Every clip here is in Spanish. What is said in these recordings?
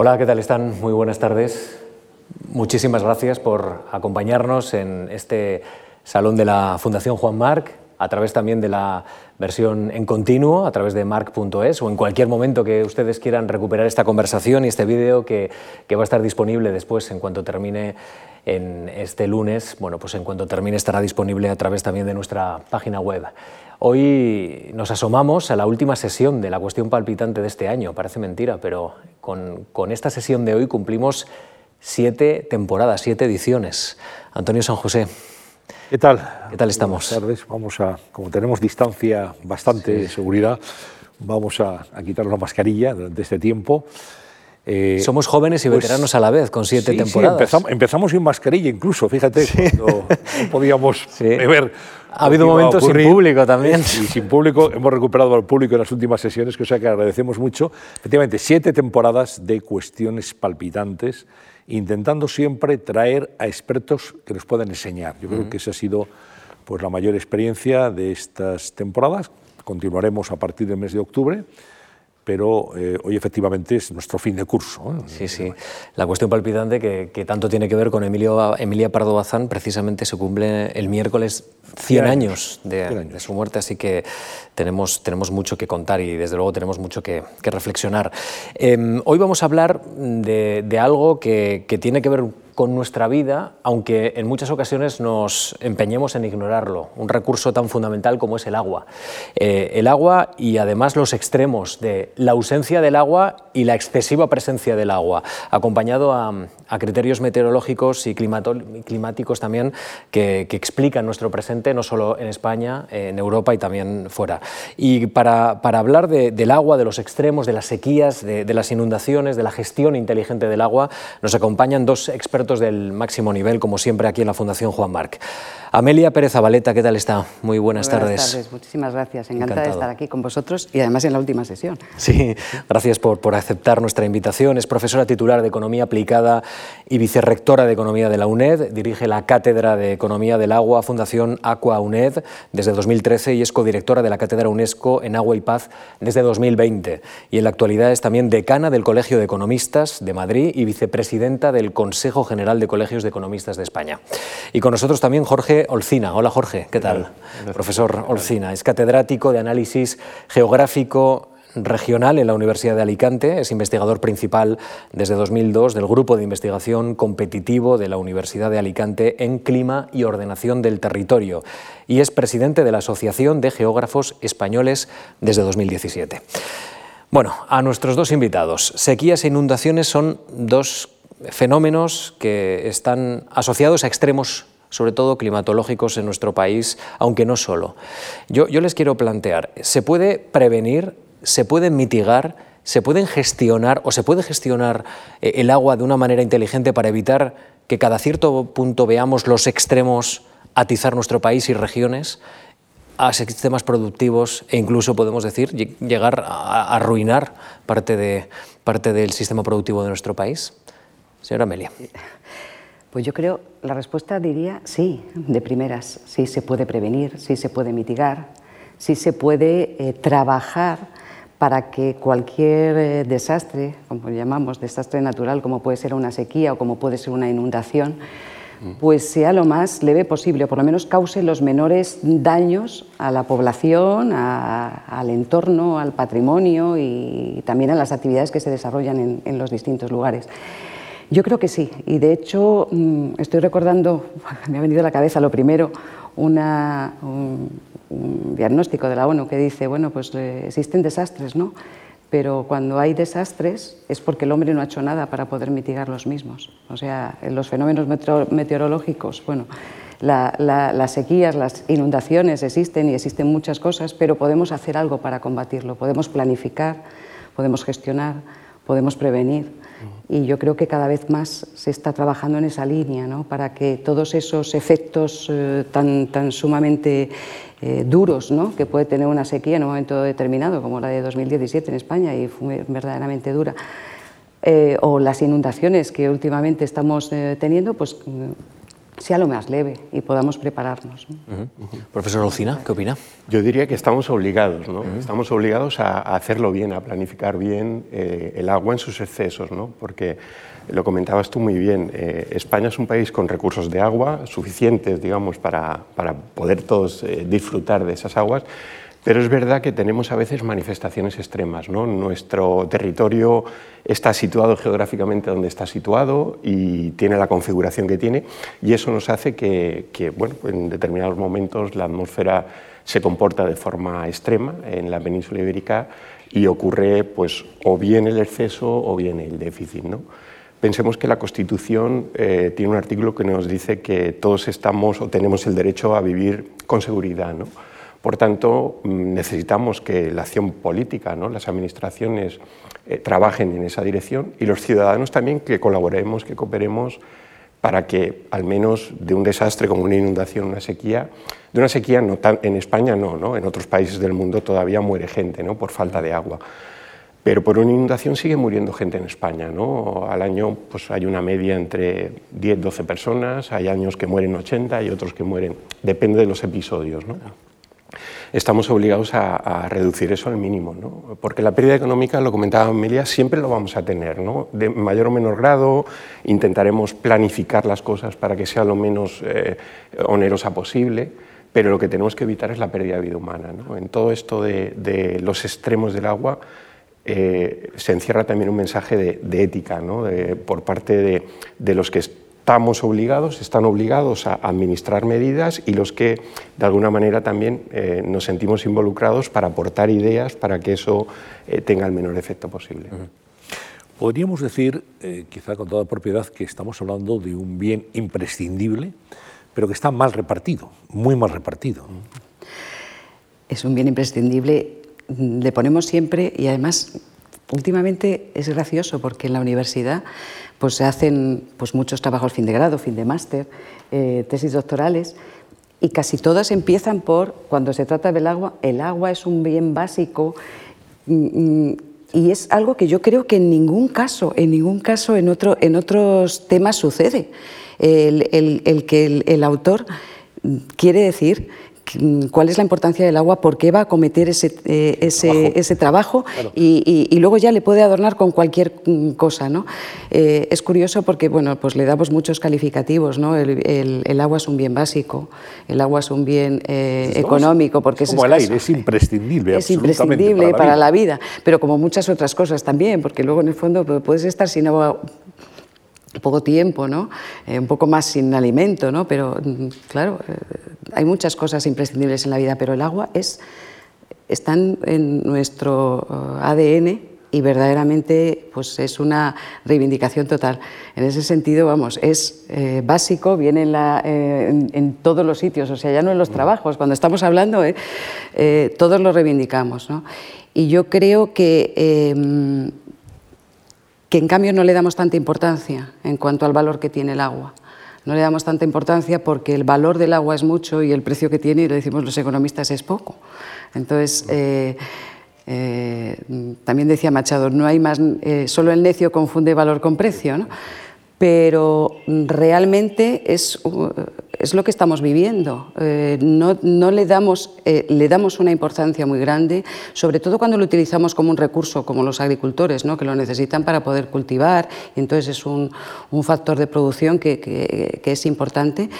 Hola, ¿qué tal están? Muy buenas tardes. Muchísimas gracias por acompañarnos en este salón de la Fundación Juan Marc, a través también de la versión en continuo, a través de marc.es o en cualquier momento que ustedes quieran recuperar esta conversación y este vídeo que, que va a estar disponible después en cuanto termine en este lunes. Bueno, pues en cuanto termine estará disponible a través también de nuestra página web. Hoy nos asomamos a la última sesión de la cuestión palpitante de este año. Parece mentira, pero con, con esta sesión de hoy cumplimos siete temporadas, siete ediciones. Antonio San José. ¿Qué tal? ¿Qué tal estamos? Buenas tardes. Vamos a, como tenemos distancia bastante de seguridad, vamos a, a quitarnos la mascarilla durante este tiempo. Eh, Somos jóvenes y pues, veteranos a la vez, con siete sí, temporadas. Sí, empezamos, empezamos, sin mascarilla incluso, fíjate, cuando no podíamos beber. Ha habido momentos sin público también. Y sin público, hemos recuperado al público en las últimas sesiones, que o sea que agradecemos mucho. Efectivamente, siete temporadas de cuestiones palpitantes, intentando siempre traer a expertos que nos puedan enseñar. Yo creo uh -huh. que esa ha sido pues, la mayor experiencia de estas temporadas. Continuaremos a partir del mes de octubre pero eh, hoy efectivamente es nuestro fin de curso. ¿eh? Sí, sí. La cuestión palpitante que, que, tanto tiene que ver con Emilio, Emilia Pardo Bazán precisamente se cumple el miércoles 100 años de, 100 años de, su muerte, así que tenemos, tenemos mucho que contar y desde luego tenemos mucho que, que reflexionar. Eh, hoy vamos a hablar de, de algo que, que tiene que ver con nuestra vida, aunque en muchas ocasiones nos empeñemos en ignorarlo, un recurso tan fundamental como es el agua. Eh, el agua y además los extremos de la ausencia del agua y la excesiva presencia del agua, acompañado a, criterios meteorológicos y climáticos también que, explican nuestro presente, no solo en España, en Europa y también fuera. Y para, hablar de, del agua, de los extremos, de las sequías, de las inundaciones, de la gestión inteligente del agua, nos acompañan dos expertos del máximo nivel, como siempre aquí en la Fundación Juan Marc. Amelia Pérez Abaleta, ¿qué tal está? Muy buenas, buenas tardes. tardes. Muchísimas gracias. Encantada Encantado. de estar aquí con vosotros y además en la última sesión. Sí, gracias por, por, aceptar nuestra invitación. Es profesora titular de Economía Aplicada y vicerrectora de Economía de la UNED. Dirige la Cátedra de Economía del Agua, Fundación Aqua UNED, desde 2013 y es codirectora de la Cátedra UNESCO en Agua y Paz desde 2020. Y en la actualidad es también decana del Colegio de Economistas de Madrid y vicepresidenta del Consejo General de Colegios de Economistas de España. Y con nosotros también Jorge Olcina. Hola Jorge, ¿qué tal? Gracias. Profesor Olcina, es catedrático de análisis geográfico regional en la Universidad de Alicante, es investigador principal desde 2002 del Grupo de Investigación Competitivo de la Universidad de Alicante en Clima y Ordenación del Territorio y es presidente de la Asociación de Geógrafos Españoles desde 2017. Bueno, a nuestros dos invitados. Sequías e inundaciones son dos fenómenos que están asociados a extremos sobre todo climatológicos en nuestro país, aunque no solo. Yo, les quiero plantear, ¿se puede prevenir, se puede mitigar, se pueden gestionar o se puede gestionar eh, el agua de una manera inteligente para evitar que cada cierto punto veamos los extremos atizar nuestro país y regiones? a sistemas productivos e incluso podemos decir llegar a arruinar parte, de, parte del sistema productivo de nuestro país. Señora Amelia. Pues yo creo, la respuesta diría sí, de primeras. Sí se puede prevenir, sí se puede mitigar, sí se puede eh, trabajar para que cualquier eh, desastre, como llamamos, desastre natural, como puede ser una sequía o como puede ser una inundación, pues sea lo más leve posible, o por lo menos cause los menores daños a la población, a, al entorno, al patrimonio y también a las actividades que se desarrollan en, en los distintos lugares. Yo creo que sí, y de hecho mm, estoy recordando, me ha venido a la cabeza lo primero, una, un, diagnóstico de la ONU que dice, bueno, pues eh, existen desastres, ¿no? Pero cuando hay desastres es porque el hombre no ha hecho nada para poder mitigar los mismos. O sea, los fenómenos meteorológicos, bueno, la, la, las sequías, las inundaciones existen y existen muchas cosas, pero podemos hacer algo para combatirlo, podemos planificar, podemos gestionar, podemos prevenir. Y yo creo que cada vez más se está trabajando en esa línea, ¿no? para que todos esos efectos eh, tan, tan sumamente eh, duros ¿no? que puede tener una sequía en un momento determinado, como la de 2017 en España, y fue verdaderamente dura, eh, o las inundaciones que últimamente estamos teniendo, pues sea lo más leve y podamos prepararnos. Profesor Lucina, ¿qué opina? Yo diría que estamos obligados, ¿no? Estamos obligados a, hacerlo bien, a planificar bien eh, el agua en sus excesos, ¿no? Porque lo comentabas tú muy bien, eh, España es un país con recursos de agua suficientes, digamos, para, para poder todos eh, disfrutar de esas aguas, pero es verdad que tenemos a veces manifestaciones extremas. ¿no? Nuestro territorio está situado geográficamente donde está situado y tiene la configuración que tiene y eso nos hace que, que bueno, en determinados momentos la atmósfera se comporta de forma extrema en la península ibérica y ocurre pues, o bien el exceso o bien el déficit. ¿no? Pensemos que la Constitución eh, tiene un artículo que nos dice que todos estamos o tenemos el derecho a vivir con seguridad. ¿no? Por tanto, mm, necesitamos que la acción política, ¿no? las administraciones eh, trabajen en esa dirección y los ciudadanos también que colaboremos, que cooperemos para que al menos de un desastre como una inundación, una sequía, de una sequía no tan, en España no, no, en otros países del mundo todavía muere gente ¿no? por falta de agua. Pero por una inundación sigue muriendo gente en España. ¿no? Al año pues, hay una media entre 10-12 personas, hay años que mueren 80 y otros que mueren, depende de los episodios. ¿no? Estamos obligados a, reducir eso al mínimo, ¿no? porque la pérdida económica, lo comentaba Amelia, siempre lo vamos a tener, ¿no? de mayor o menor grado, intentaremos planificar las cosas para que sea lo menos eh, onerosa posible, pero lo que tenemos que evitar es la pérdida de vida humana. ¿no? En todo esto de, de los extremos del agua, eh, se encierra también un mensaje de, ética ¿no? por parte de, los que estamos obligados, están obligados a administrar medidas y los que de alguna manera también eh, nos sentimos involucrados para aportar ideas para que eso eh, tenga el menor efecto posible. Podríamos decir, quizá con toda propiedad, que estamos hablando de un bien imprescindible, pero que está mal repartido, muy mal repartido. Es un bien imprescindible le ponemos siempre y además últimamente es gracioso porque en la universidad pues se hacen pues muchos trabajos fin de grado, fin de máster, eh, tesis doctorales y casi todas empiezan por cuando se trata del agua, el agua es un bien básico mm, mm, y es algo que yo creo que en ningún caso, en ningún caso en, otro, en otros temas sucede. El, que el autor quiere decir cuál es la importancia del agua, por qué va a cometer ese, eh, ese, trabajo, y, luego ya le puede adornar con cualquier mm, cosa. ¿no? Eh, es curioso porque bueno, pues le damos muchos calificativos. ¿no? El, agua es un bien básico, el agua es un bien eh, económico. Porque es como el aire, es imprescindible. Es imprescindible para la, vida, pero como muchas otras cosas también, porque luego en el fondo puedes estar sin agua poco tiempo, ¿no? un poco más sin alimento, ¿no? pero mm, claro, hay muchas cosas imprescindibles en la vida, pero el agua es, están en nuestro uh, ADN y verdaderamente pues es una reivindicación total. En ese sentido, vamos, es eh, básico, viene en, eh, en, todos los sitios, o sea, ya no en los trabajos, cuando estamos hablando, eh, todos lo reivindicamos. ¿no? Y yo creo que, que en cambio no le damos tanta importancia en cuanto al valor que tiene el agua no le damos tanta importancia porque el valor del agua es mucho y el precio que tiene, y lo decimos los economistas, es poco. Entonces, eh, eh, también decía Machado, no hay más, eh, solo el necio confunde valor con precio. pero realmente es, es lo que estamos viviendo. Eh, no, le, damos, eh, le damos una importancia muy grande, sobre todo cuando lo utilizamos como un recurso, como los agricultores, ¿no? que lo necesitan para poder cultivar, y entonces es un, factor de producción que, es importante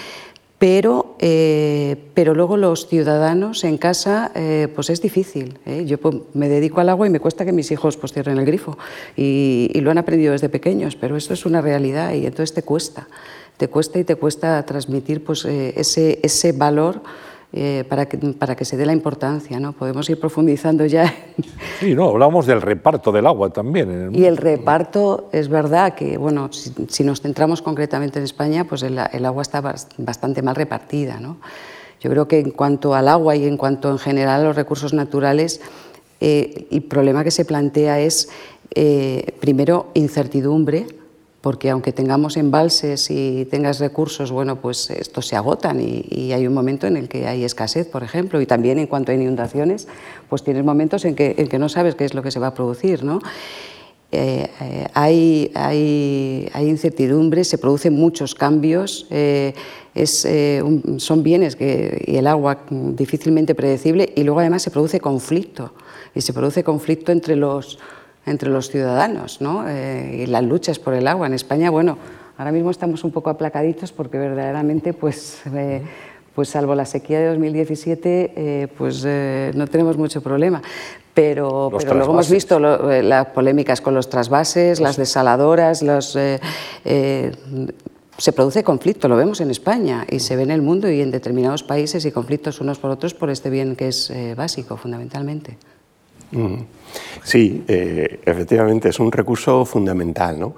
pero, eh, pero luego los ciudadanos en casa, pues es difícil. Yo pues, me dedico al agua y me cuesta que mis hijos pues, cierren el grifo y, lo han aprendido desde pequeños, pero esto es una realidad y entonces te cuesta, te cuesta y te cuesta transmitir pues, ese, ese valor eh, para, que, para que se dé la importancia. ¿no? Podemos ir profundizando ya. Sí, no, hablamos del reparto del agua también. y el reparto, es verdad que, bueno, si, nos centramos concretamente en España, pues el, agua está bastante mal repartida. ¿no? Yo creo que en cuanto al agua y en cuanto en general a los recursos naturales, eh, el problema que se plantea es, eh, primero, incertidumbre porque aunque tengamos embalses y tengas recursos, bueno, pues estos se agotan y, hay un momento en el que hay escasez, por ejemplo, y también en cuanto a inundaciones, pues tienes momentos en que, en que no sabes qué es lo que se va a producir, ¿no? eh, eh, hay, hay, hay, incertidumbre, se producen muchos cambios, eh, es, son bienes que, y el agua difícilmente predecible y luego además se produce conflicto y se produce conflicto entre los, entre los ciudadanos ¿no? y las luchas por el agua. En España, bueno, ahora mismo estamos un poco aplacaditos porque verdaderamente pues pues salvo la sequía de 2017, pues no tenemos mucho problema. Pero, luego hemos visto eh, las polémicas con los trasvases, las desaladoras, los, eh, eh, se produce conflicto, lo vemos en España y se ve en el mundo y en determinados países y conflictos unos por otros por este bien que es básico, fundamentalmente. Sí, efectivamente, es un recurso fundamental. ¿no?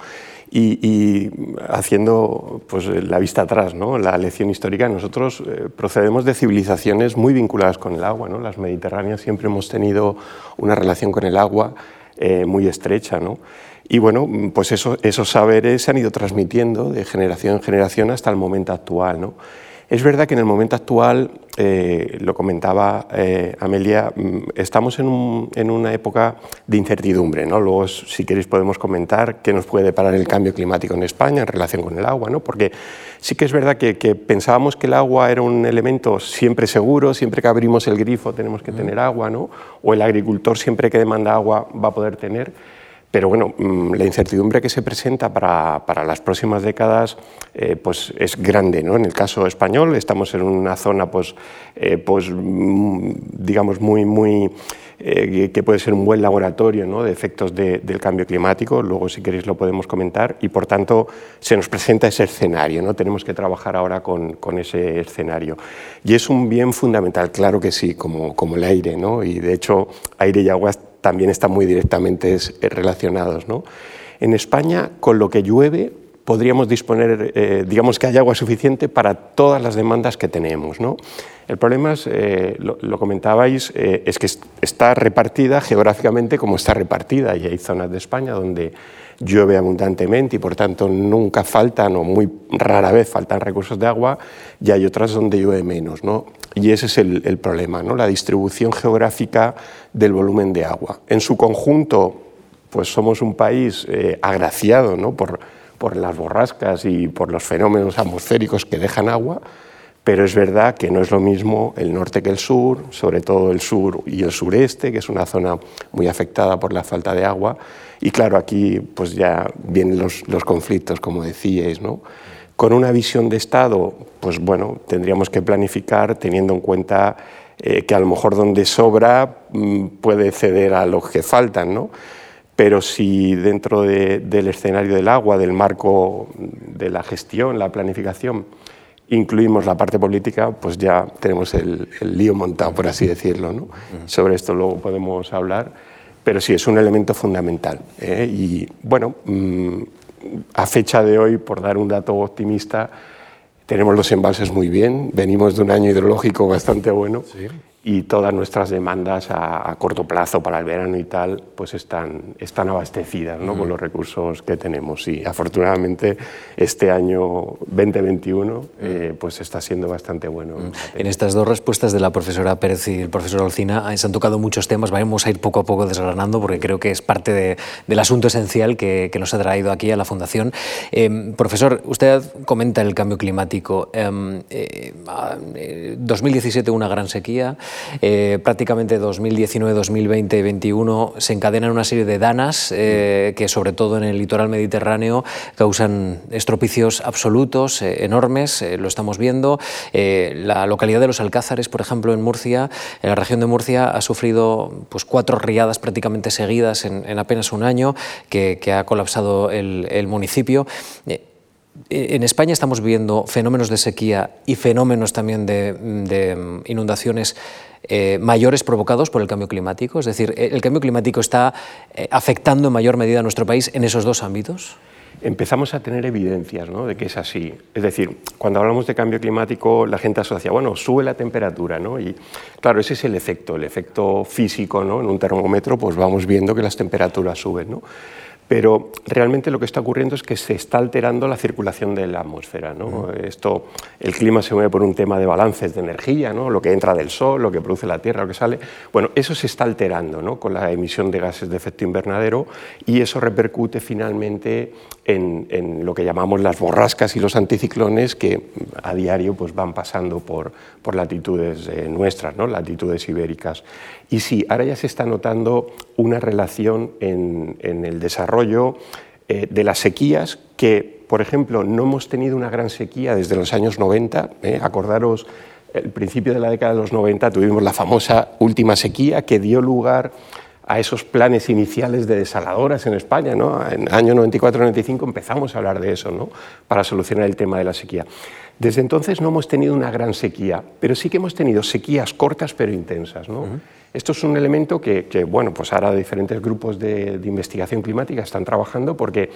Y, haciendo pues, la vista atrás, ¿no? la lección histórica, nosotros eh, procedemos de civilizaciones muy vinculadas con el agua. ¿no? Las mediterráneas siempre hemos tenido una relación con el agua eh, muy estrecha. ¿no? Y bueno, pues eso, esos saberes se han ido transmitiendo de generación en generación hasta el momento actual. ¿no? Es verdad que en el momento actual, eh, lo comentaba eh, Amelia, mm, estamos en, una época de incertidumbre. ¿no? Luego, si queréis, podemos comentar qué nos puede parar el cambio climático en España en relación con el agua, ¿no? porque sí que es verdad que, pensábamos que el agua era un elemento siempre seguro, siempre que abrimos el grifo tenemos que tener agua, ¿no? o el agricultor siempre que demanda agua va a poder tener. Pero bueno, mm, la incertidumbre que se presenta para, para las próximas décadas eh, pues es grande. ¿no? En el caso español estamos en una zona pues, eh, pues, mm, digamos muy, muy, eh, que puede ser un buen laboratorio ¿no? de efectos del cambio climático, luego si queréis lo podemos comentar, y por tanto se nos presenta ese escenario, ¿no? tenemos que trabajar ahora con, con ese escenario. Y es un bien fundamental, claro que sí, como, como el aire, ¿no? y de hecho aire y agua también están muy directamente eh, relacionados. ¿no? En España, con lo que llueve, podríamos disponer, eh, digamos que hay agua suficiente para todas las demandas que tenemos. ¿no? El problema es, eh, lo, comentabais, es que está repartida geográficamente como está repartida y hay zonas de España donde llueve abundantemente y por tanto nunca faltan o muy rara vez faltan recursos de agua y hay otras donde llueve menos. ¿no? Y ese es el, problema, ¿no? la distribución geográfica del volumen de agua. En su conjunto, pues somos un país eh, agraciado ¿no? por, por las borrascas y por los fenómenos atmosféricos que dejan agua, pero es verdad que no es lo mismo el norte que el sur, sobre todo el sur y el sureste, que es una zona muy afectada por la falta de agua. Y claro, aquí pues ya vienen los, conflictos, como decíais, ¿no? Con una visión de Estado, pues bueno, tendríamos que planificar teniendo en cuenta eh, que a lo mejor donde sobra mm, puede ceder a los que faltan, ¿no? Pero si dentro del escenario del agua, del marco de la gestión, la planificación, incluimos la parte política, pues ya tenemos el, lío montado, por así decirlo. ¿no? Sobre esto luego podemos hablar, pero sí, es un elemento fundamental. ¿eh? Y bueno, mm, a fecha de hoy, por dar un dato optimista, tenemos los embalses muy bien, venimos de un año hidrológico bastante bueno y todas nuestras demandas a, corto plazo para el verano y tal, pues están, están abastecidas ¿no? con los recursos que tenemos. Y afortunadamente este año 2021 eh, pues está siendo bastante bueno. En estas dos respuestas de la profesora Pérez y el profesor Olcina se han tocado muchos temas, vamos a ir poco a poco desgranando porque creo que es parte de, del asunto esencial que, que, nos ha traído aquí a la Fundación. Eh, profesor, usted comenta el cambio climático. 2017 em, eh, una gran sequía. Eh, prácticamente 2019, 2020 y 2021 se encadenan una serie de danas eh, que sobre todo en el litoral mediterráneo causan estropicios absolutos, eh, enormes, lo estamos viendo. la localidad de Los Alcázares, por ejemplo, en Murcia, en la región de Murcia, ha sufrido pues, cuatro riadas prácticamente seguidas en, apenas un año que, ha colapsado el, municipio. En España estamos viviendo fenómenos de sequía y fenómenos también de mm, inundaciones eh, mayores provocados por el cambio climático? Es decir, ¿el cambio climático está eh, afectando en mayor medida a nuestro país en esos dos ámbitos? empezamos a tener evidencias ¿no? de que es así. Es decir, cuando hablamos de cambio climático, la gente asocia, bueno, sube la temperatura, ¿no? Y claro, ese es el efecto, el efecto físico, ¿no? En un termómetro, pues vamos viendo que las temperaturas suben, ¿no? Pero realmente lo que está ocurriendo es que se está alterando la circulación de la atmósfera. ¿no? Esto, el clima se mueve por un tema de balances de energía, ¿no? lo que entra del sol, lo que produce la Tierra, lo que sale. Bueno, eso se está alterando ¿no? con la emisión de gases de efecto invernadero y eso repercute finalmente en, lo que llamamos las borrascas y los anticiclones que a diario pues, van pasando por, por latitudes eh, nuestras, ¿no? latitudes ibéricas. Y sí, ahora ya se está notando una relación en, el desarrollo eh, de las sequías que, por ejemplo, no hemos tenido una gran sequía desde los años 90. ¿eh? acordaros, el principio de la década de los 90 tuvimos la famosa última sequía que dio lugar a esos planes iniciales de desaladoras en España. ¿no? En el año 94-95 empezamos a hablar de eso ¿no? para solucionar el tema de la sequía. Desde entonces no hemos tenido una gran sequía, pero sí que hemos tenido sequías cortas pero intensas. ¿no? Esto es un elemento que, bueno, pues ahora diferentes grupos de, investigación climática están trabajando porque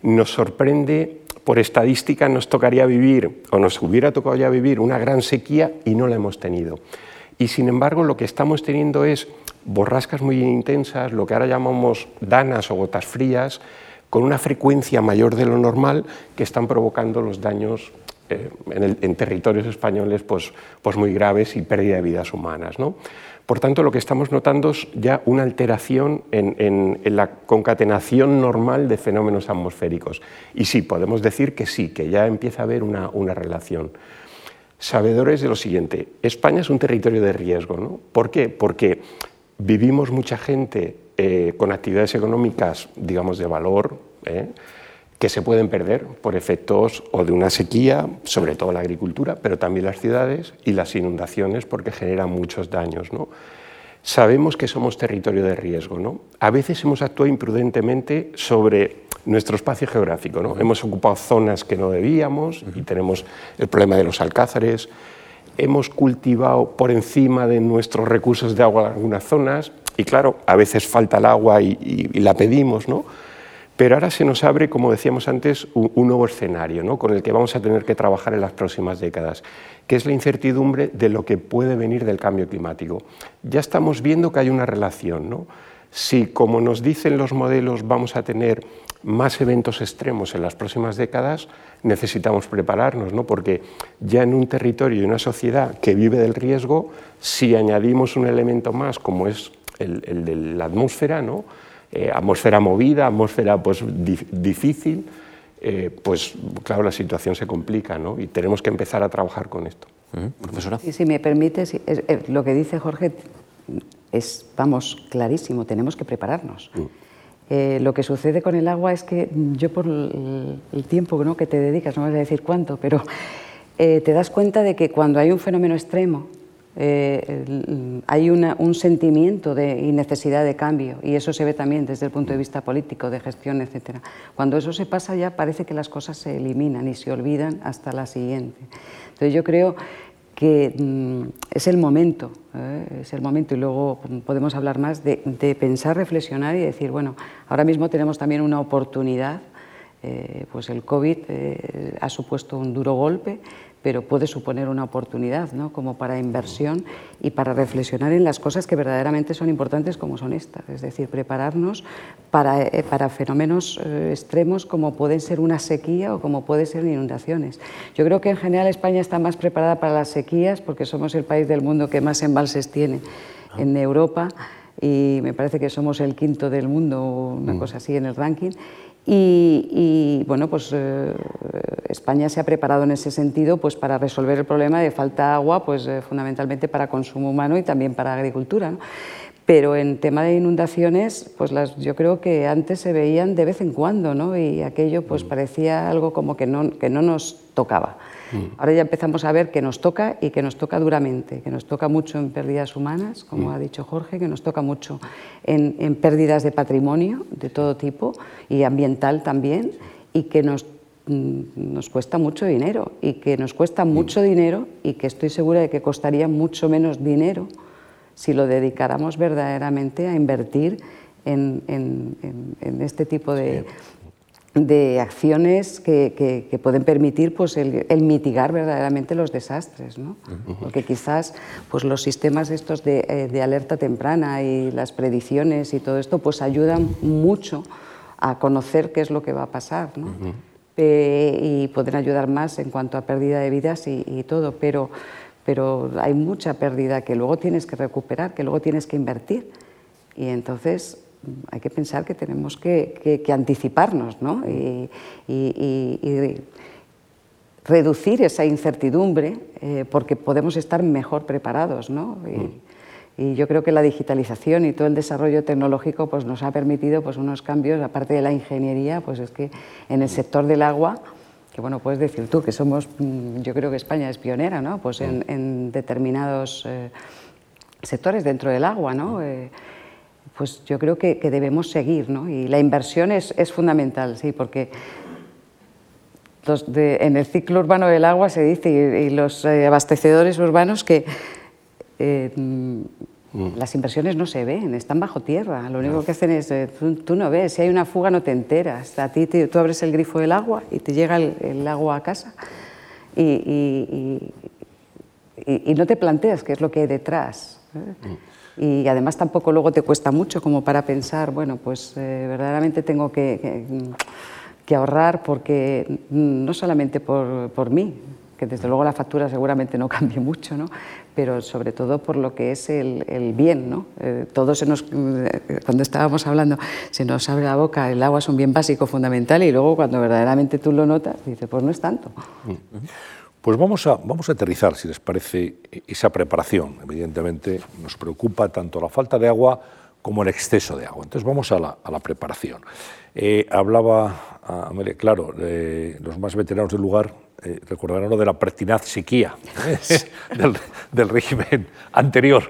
nos sorprende, por estadística nos tocaría vivir, o nos hubiera tocado ya vivir, una gran sequía y no la hemos tenido. Y sin embargo lo que estamos teniendo es borrascas muy intensas, lo que ahora llamamos danas o gotas frías, con una frecuencia mayor de lo normal que están provocando los daños eh, en, territorios españoles pues, pues muy graves y pérdida de vidas humanas. ¿no? Por tanto, lo que estamos notando es ya una alteración en, la concatenación normal de fenómenos atmosféricos. Y sí, podemos decir que sí, que ya empieza a haber una, relación. Sabedores de lo siguiente, España es un territorio de riesgo. ¿no? ¿Por qué? Porque vivimos mucha gente eh, con actividades económicas, digamos, de valor, ¿eh? Que se pueden perder por efectos o de una sequía, sobre todo la agricultura, pero también las ciudades y las inundaciones porque generan muchos daños. ¿no? Sabemos que somos territorio de riesgo. ¿no? A veces hemos actuado imprudentemente sobre nuestro espacio geográfico. ¿no? Hemos ocupado zonas que no debíamos y tenemos el problema de los alcázares. Hemos cultivado por encima de nuestros recursos de agua en algunas zonas y claro, a veces falta el agua y, y la pedimos, ¿no? Pero ahora se nos abre, como decíamos antes, un, nuevo escenario ¿no? con el que vamos a tener que trabajar en las próximas décadas, que es la incertidumbre de lo que puede venir del cambio climático. Ya estamos viendo que hay una relación. ¿no? Si, como nos dicen los modelos, vamos a tener más eventos extremos en las próximas décadas, necesitamos prepararnos, ¿no? porque ya en un territorio y una sociedad que vive del riesgo, si añadimos un elemento más como es el, el de la atmósfera, ¿no? Eh, atmósfera movida, atmósfera pues, difícil, eh, pues claro, la situación se complica ¿no? y tenemos que empezar a trabajar con esto. Profesora. si me permite, lo que dice Jorge es, vamos, clarísimo, tenemos que prepararnos. Mm. Eh, lo que sucede con el agua es que yo por el, tiempo ¿no? que te dedicas, no vas a decir cuánto, pero te das cuenta de que cuando hay un fenómeno extremo, eh, hay un sentimiento de necesidad de cambio y eso se ve también desde el punto de vista político, de gestión, etc. Cuando eso se pasa ya parece que las cosas se eliminan y se olvidan hasta la siguiente. Entonces yo creo que mm, es el momento, ¿eh? es el momento y luego podemos hablar más de, pensar, reflexionar y decir, bueno, ahora mismo tenemos también una oportunidad, eh, pues el COVID ha supuesto un duro golpe, pero puede suponer una oportunidad ¿no? como para inversión y para reflexionar en las cosas que verdaderamente son importantes como son estas, es decir, prepararnos para, eh, para fenómenos eh, extremos como pueden ser una sequía o como pueden ser inundaciones. Yo creo que en general España está más preparada para las sequías porque somos el país del mundo que más embalses tiene en Europa y me parece que somos el quinto del mundo, una mm. cosa así en el ranking, y, bueno, pues eh, España se ha preparado en ese sentido pues, para resolver el problema de falta de agua, pues, eh, fundamentalmente para consumo humano y también para agricultura. Pero en tema de inundaciones, pues las, yo creo que antes se veían de vez en cuando ¿no? y aquello pues, mm. parecía algo como que no, que no nos tocaba. Mm. Ahora ya empezamos a ver que nos toca y que nos toca duramente, que nos toca mucho en pérdidas humanas, como mm. ha dicho Jorge, que nos toca mucho en, pérdidas de patrimonio de todo tipo y ambiental también, y que nos, mm, nos cuesta mucho dinero, y que nos cuesta mucho dinero y que estoy segura de que costaría mucho menos dinero si lo dedicáramos verdaderamente a invertir en, este tipo de, de acciones que, pueden permitir pues, el, mitigar verdaderamente los desastres. ¿no? Porque quizás pues, los sistemas estos eh, de, alerta temprana y las predicciones y todo esto pues, ayudan mucho a conocer qué es lo que va a pasar. ¿no? y pueden ayudar más en cuanto a pérdida de vidas y, todo, pero, pero hay mucha pérdida que luego tienes que recuperar, que luego tienes que invertir. Y entonces hay que pensar que tenemos que, que, anticiparnos ¿no? y, y, reducir esa incertidumbre eh, porque podemos estar mejor preparados. ¿no? Y yo creo que la digitalización y todo el desarrollo tecnológico pues, nos ha permitido pues, unos cambios, aparte de la ingeniería, pues es que en el sector del agua, que bueno, puedes decir tú que somos, mm, yo creo que España es pionera, ¿no? Pues en, determinados eh, sectores dentro del agua, ¿no? Eh, pues yo creo que, debemos seguir, ¿no? Y la inversión es, es fundamental, sí, porque en el ciclo urbano del agua se dice, y, los eh, abastecedores urbanos, que Mm. Las inversiones no se ven, están bajo tierra. Lo único que hacen es, eh, tú, no ves, si hay una fuga no te enteras. A ti tú abres el grifo del agua y te llega el, agua a casa y, no te planteas qué es lo que hay detrás. ¿eh? Mm. Y además tampoco luego te cuesta mucho como para pensar, bueno, pues eh, verdaderamente tengo que, que, ahorrar porque mm, no solamente por, por mí, que desde luego la factura seguramente no cambie mucho, ¿no? pero sobre todo por lo que es el, el bien. ¿no? Eh, se nos, eh, cuando estábamos hablando, se nos abre la boca, el agua es un bien básico fundamental y luego cuando verdaderamente tú lo notas, dices, pues no es tanto. Pues vamos a, vamos a aterrizar, si les parece, esa preparación. Evidentemente nos preocupa tanto la falta de agua como el exceso de agua. Entonces vamos a la, a la preparación. Eh, hablaba, Amelia, claro, los más veteranos del lugar eh, recordarán lo de la pertinaz sequía del, régimen anterior.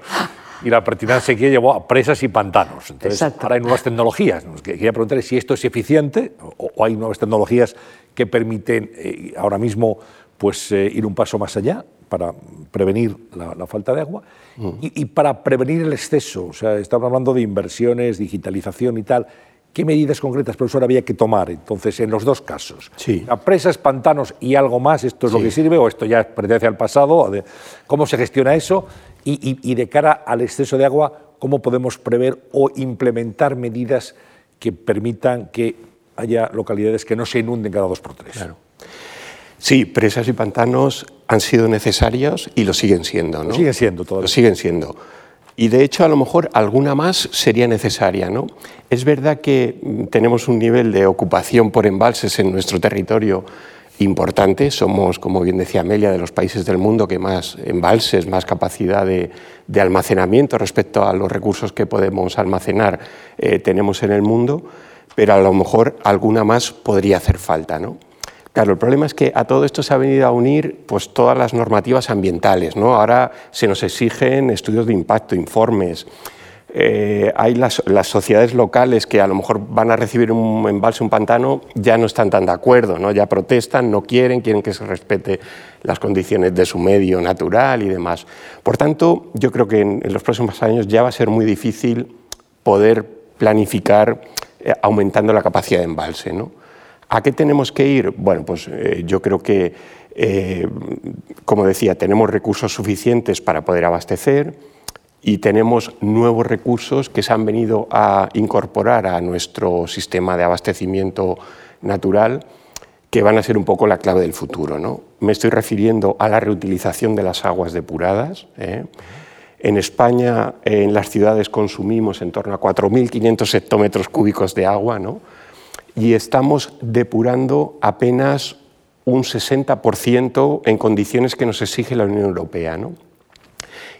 Y la pertinaz sequía llevó a presas y pantanos. Entonces, ahora hay nuevas tecnologías. Quería preguntarle si esto es eficiente o, hay nuevas tecnologías que permiten eh, ahora mismo pues, eh, ir un paso más allá para prevenir la, falta de agua y, y, para prevenir el exceso. O sea, estamos hablando de inversiones, digitalización y tal. ¿Qué medidas concretas, profesor, había que tomar entonces en los dos casos? Sí. presas, pantanos y algo más, ¿esto es lo que sirve o esto ya pertenece al pasado? ¿Cómo se gestiona eso? Y, de cara al exceso de agua, ¿cómo podemos prever o implementar medidas que permitan que haya localidades que no se inunden cada dos por tres? Claro. Sí, presas y pantanos han sido necesarios y lo siguen siendo. ¿no? Lo siguen siendo todavía. Lo siguen siendo. Y de hecho, a lo mejor alguna más sería necesaria. ¿no? Es verdad que mm, tenemos un nivel de ocupación por embalses en nuestro territorio importante. Somos, como bien decía Amelia, de los países del mundo que más embalses, más capacidad de, almacenamiento respecto a los recursos que podemos almacenar eh, tenemos en el mundo, pero a lo mejor alguna más podría hacer falta. ¿no? Claro, el problema es que a todo esto se ha venido a unir pues, todas las normativas ambientales. ¿no? Ahora se nos exigen estudios de impacto, informes. Eh, hay las, sociedades locales que a lo mejor van a recibir un embalse, un pantano, ya no están tan de acuerdo, ¿no? ya protestan, no quieren, quieren que se respete las condiciones de su medio natural y demás. Por tanto, yo creo que en, los próximos años ya va a ser muy difícil poder planificar eh, aumentando la capacidad de embalse. ¿no? ¿A qué tenemos que ir? Bueno, pues eh, yo creo que, eh, como decía, tenemos recursos suficientes para poder abastecer y tenemos nuevos recursos que se han venido a incorporar a nuestro sistema de abastecimiento natural que van a ser un poco la clave del futuro. ¿no? Me estoy refiriendo a la reutilización de las aguas depuradas. ¿eh? En España, en las ciudades consumimos en torno a 4.500 hectómetros cúbicos de agua, ¿no? Y estamos depurando apenas un 60% en condiciones que nos exige la Unión Europea. ¿no?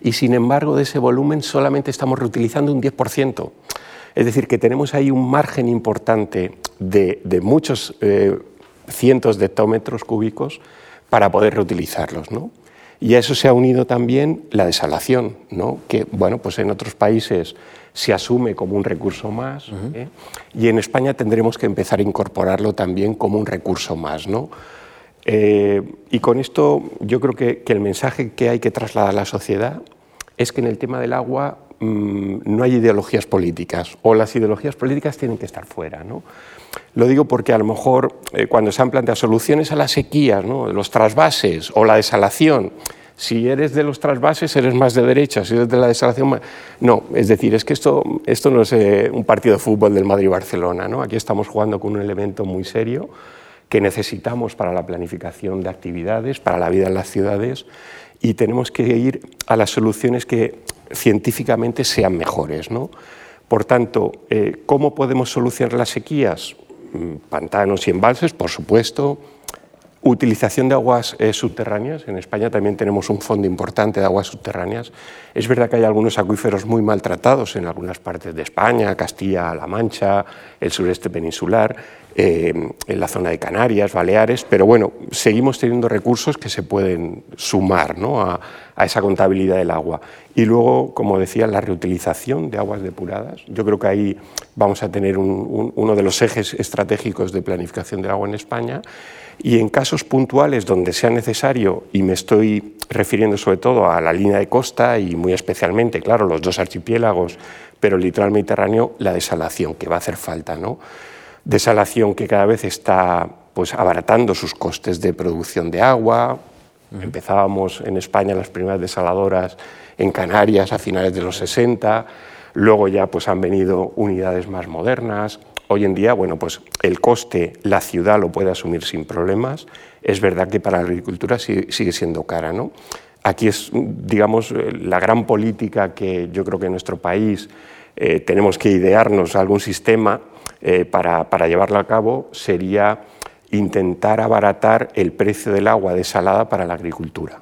Y sin embargo, de ese volumen solamente estamos reutilizando un 10%. Es decir, que tenemos ahí un margen importante de, muchos eh, cientos de hectómetros cúbicos para poder reutilizarlos. ¿no? Y a eso se ha unido también la desalación, ¿no? que bueno, pues en otros países se asume como un recurso más ¿eh? y en España tendremos que empezar a incorporarlo también como un recurso más. ¿no? Eh, y con esto yo creo que, el mensaje que hay que trasladar a la sociedad es que en el tema del agua mm, no hay ideologías políticas o las ideologías políticas tienen que estar fuera. ¿no? Lo digo porque a lo mejor eh, cuando se han planteado soluciones a las sequías, ¿no? los trasvases o la desalación, Si eres de los trasvases, eres más de derecha, si eres de la desalación, no, es decir, es que esto, esto no es eh, un partido de fútbol del Madrid-Barcelona, ¿no? aquí estamos jugando con un elemento muy serio que necesitamos para la planificación de actividades, para la vida en las ciudades, y tenemos que ir a las soluciones que científicamente sean mejores. Por tanto, eh, ¿cómo podemos solucionar las sequías? Mm, pantanos y embalses, por supuesto, Utilización de aguas eh, subterráneas. En España también tenemos un fondo importante de aguas subterráneas. Es verdad que hay algunos acuíferos muy maltratados en algunas partes de España, Castilla-La Mancha, el sureste peninsular, eh, en la zona de Canarias, Baleares, pero bueno, seguimos teniendo recursos que se pueden sumar a, esa contabilidad del agua. Y luego, como decía, la reutilización de aguas depuradas. Yo creo que ahí vamos a tener uno de los ejes estratégicos de planificación del agua en España y en casos puntuales donde sea necesario, y me estoy refiriendo sobre todo a la línea de costa y muy especialmente, claro, los dos archipiélagos, pero el litoral mediterráneo, la desalación, que va a hacer falta, ¿no? Desalación que cada vez está pues, abaratando sus costes de producción de agua. Empezábamos en España las primeras desaladoras en Canarias a finales de los 60, luego ya pues, han venido unidades más modernas, Hoy en día, bueno, pues el coste la ciudad lo puede asumir sin problemas. Es verdad que para la agricultura sigue siendo cara, ¿no? Aquí es, digamos, la gran política que yo creo que en nuestro país eh, tenemos que idearnos algún sistema eh, para, para llevarlo a cabo sería intentar abaratar el precio del agua desalada para la agricultura.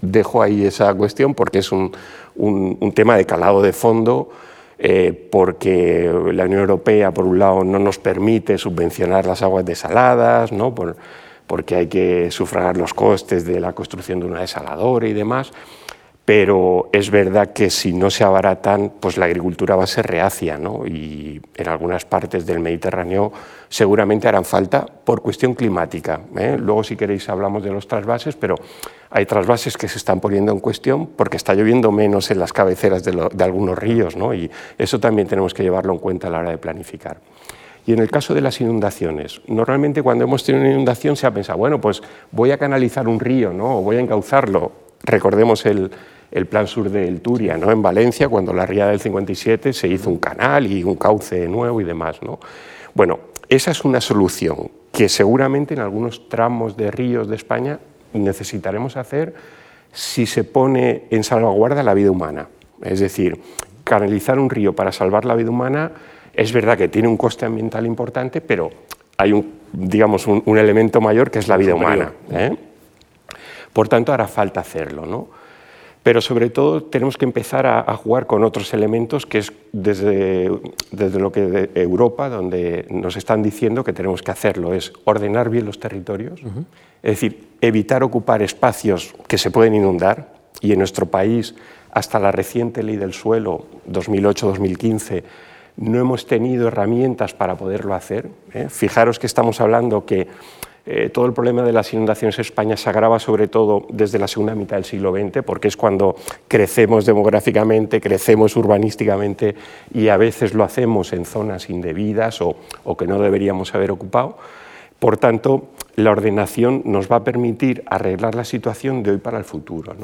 Dejo ahí esa cuestión porque es un, un tema de calado de fondo eh, porque la Unión Europea, por un lado, no nos permite subvencionar las aguas desaladas, ¿no? porque hay que sufragar los costes de la construcción de una desaladora y demás, pero es verdad que si no se abaratan, pues la agricultura va a ser reacia, ¿no? y en algunas partes del Mediterráneo seguramente harán falta por cuestión climática. ¿eh? Luego, si queréis, hablamos de los trasvases, pero hay trasvases que se están poniendo en cuestión porque está lloviendo menos en las cabeceras de, algunos ríos, ¿no? y eso también tenemos que llevarlo en cuenta a la hora de planificar. Y en el caso de las inundaciones, normalmente cuando hemos tenido una inundación se ha pensado, bueno, pues voy a canalizar un río, ¿no? o voy a encauzarlo. Recordemos el, el plan sur del Turia, ¿no? en Valencia, cuando la ría del 57 se hizo un canal y un cauce nuevo y demás. ¿no? Bueno, esa es una solución que seguramente en algunos tramos de ríos de España necesitaremos hacer si se pone en salvaguarda la vida humana. Es decir, canalizar un río para salvar la vida humana es verdad que tiene un coste ambiental importante, pero hay un, digamos, un, elemento mayor que es la vida humana. ¿eh? Por tanto, hará falta hacerlo. ¿no? pero sobre todo tenemos que empezar a, jugar con otros elementos que es desde, desde lo que de Europa, donde nos están diciendo que tenemos que hacerlo, es ordenar bien los territorios, es decir, evitar ocupar espacios que se pueden inundar, y en nuestro país, hasta la reciente ley del suelo, 2008-2015, no hemos tenido herramientas para poderlo hacer. ¿eh? Fijaros que estamos hablando que eh, todo el problema de las inundaciones en España se agrava sobre todo desde la segunda mitad del siglo XX, porque es cuando crecemos demográficamente, crecemos urbanísticamente y a veces lo hacemos en zonas indebidas o, que no deberíamos haber ocupado. Por tanto, la ordenación nos va a permitir arreglar la situación de hoy para el futuro.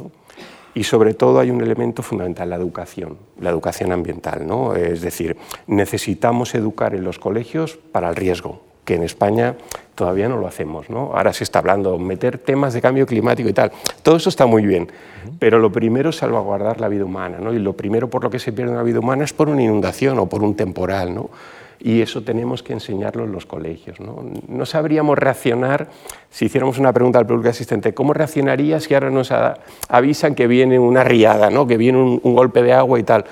Y sobre todo hay un elemento fundamental, la educación, la educación ambiental. ¿no? Es decir, necesitamos educar en los colegios para el riesgo, que en España todavía no lo hacemos. ¿no? Ahora se está hablando, meter temas de cambio climático y tal. Todo eso está muy bien, pero lo primero es salvaguardar la vida humana. ¿no? Y lo primero por lo que se pierde una vida humana es por una inundación o por un temporal. ¿no? Y eso tenemos que enseñarlo en los colegios. ¿no? no sabríamos reaccionar si hiciéramos una pregunta al público asistente, ¿cómo reaccionaría si ahora nos avisan que viene una riada, ¿no? que viene un golpe de agua y tal?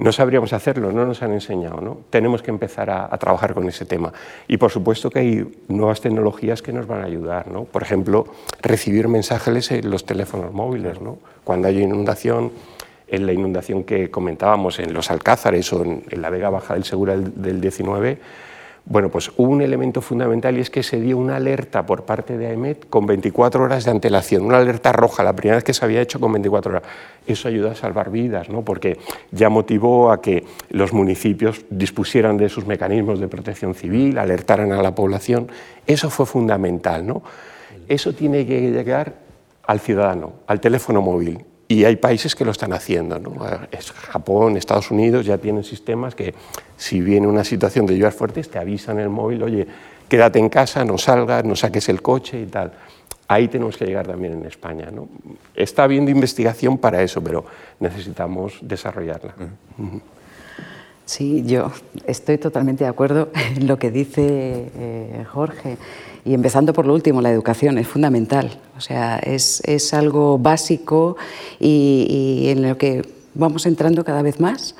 No sabríamos hacerlo, no nos han enseñado. ¿no? Tenemos que empezar a, trabajar con ese tema. Y por supuesto que hay nuevas tecnologías que nos van a ayudar. ¿no? Por ejemplo, recibir mensajes en los teléfonos móviles. ¿no? Cuando hay inundación, en la inundación que comentábamos en los Alcázares o en, la Vega Baja del Segura del 19, bueno, pues hubo un elemento fundamental y es que se dio una alerta por parte de AEMET con 24 horas de antelación, una alerta roja, la primera vez que se había hecho con 24 horas. Eso ayudó a salvar vidas, ¿no? porque ya motivó a que los municipios dispusieran de sus mecanismos de protección civil, alertaran a la población. Eso fue fundamental. ¿no? Eso tiene que llegar al ciudadano, al teléfono móvil. Y hay países que lo están haciendo. ¿no? Japón, Estados Unidos ya tienen sistemas que si viene una situación de lluvias fuertes te avisan en el móvil, oye, quédate en casa, no salgas, no saques el coche y tal. Ahí tenemos que llegar también en España. ¿no? Está habiendo investigación para eso, pero necesitamos desarrollarla. Sí, yo estoy totalmente de acuerdo en lo que dice eh, Jorge. Y empezando por lo último, la educación es fundamental. O sea, es, es algo básico y, y, en lo que vamos entrando cada vez más.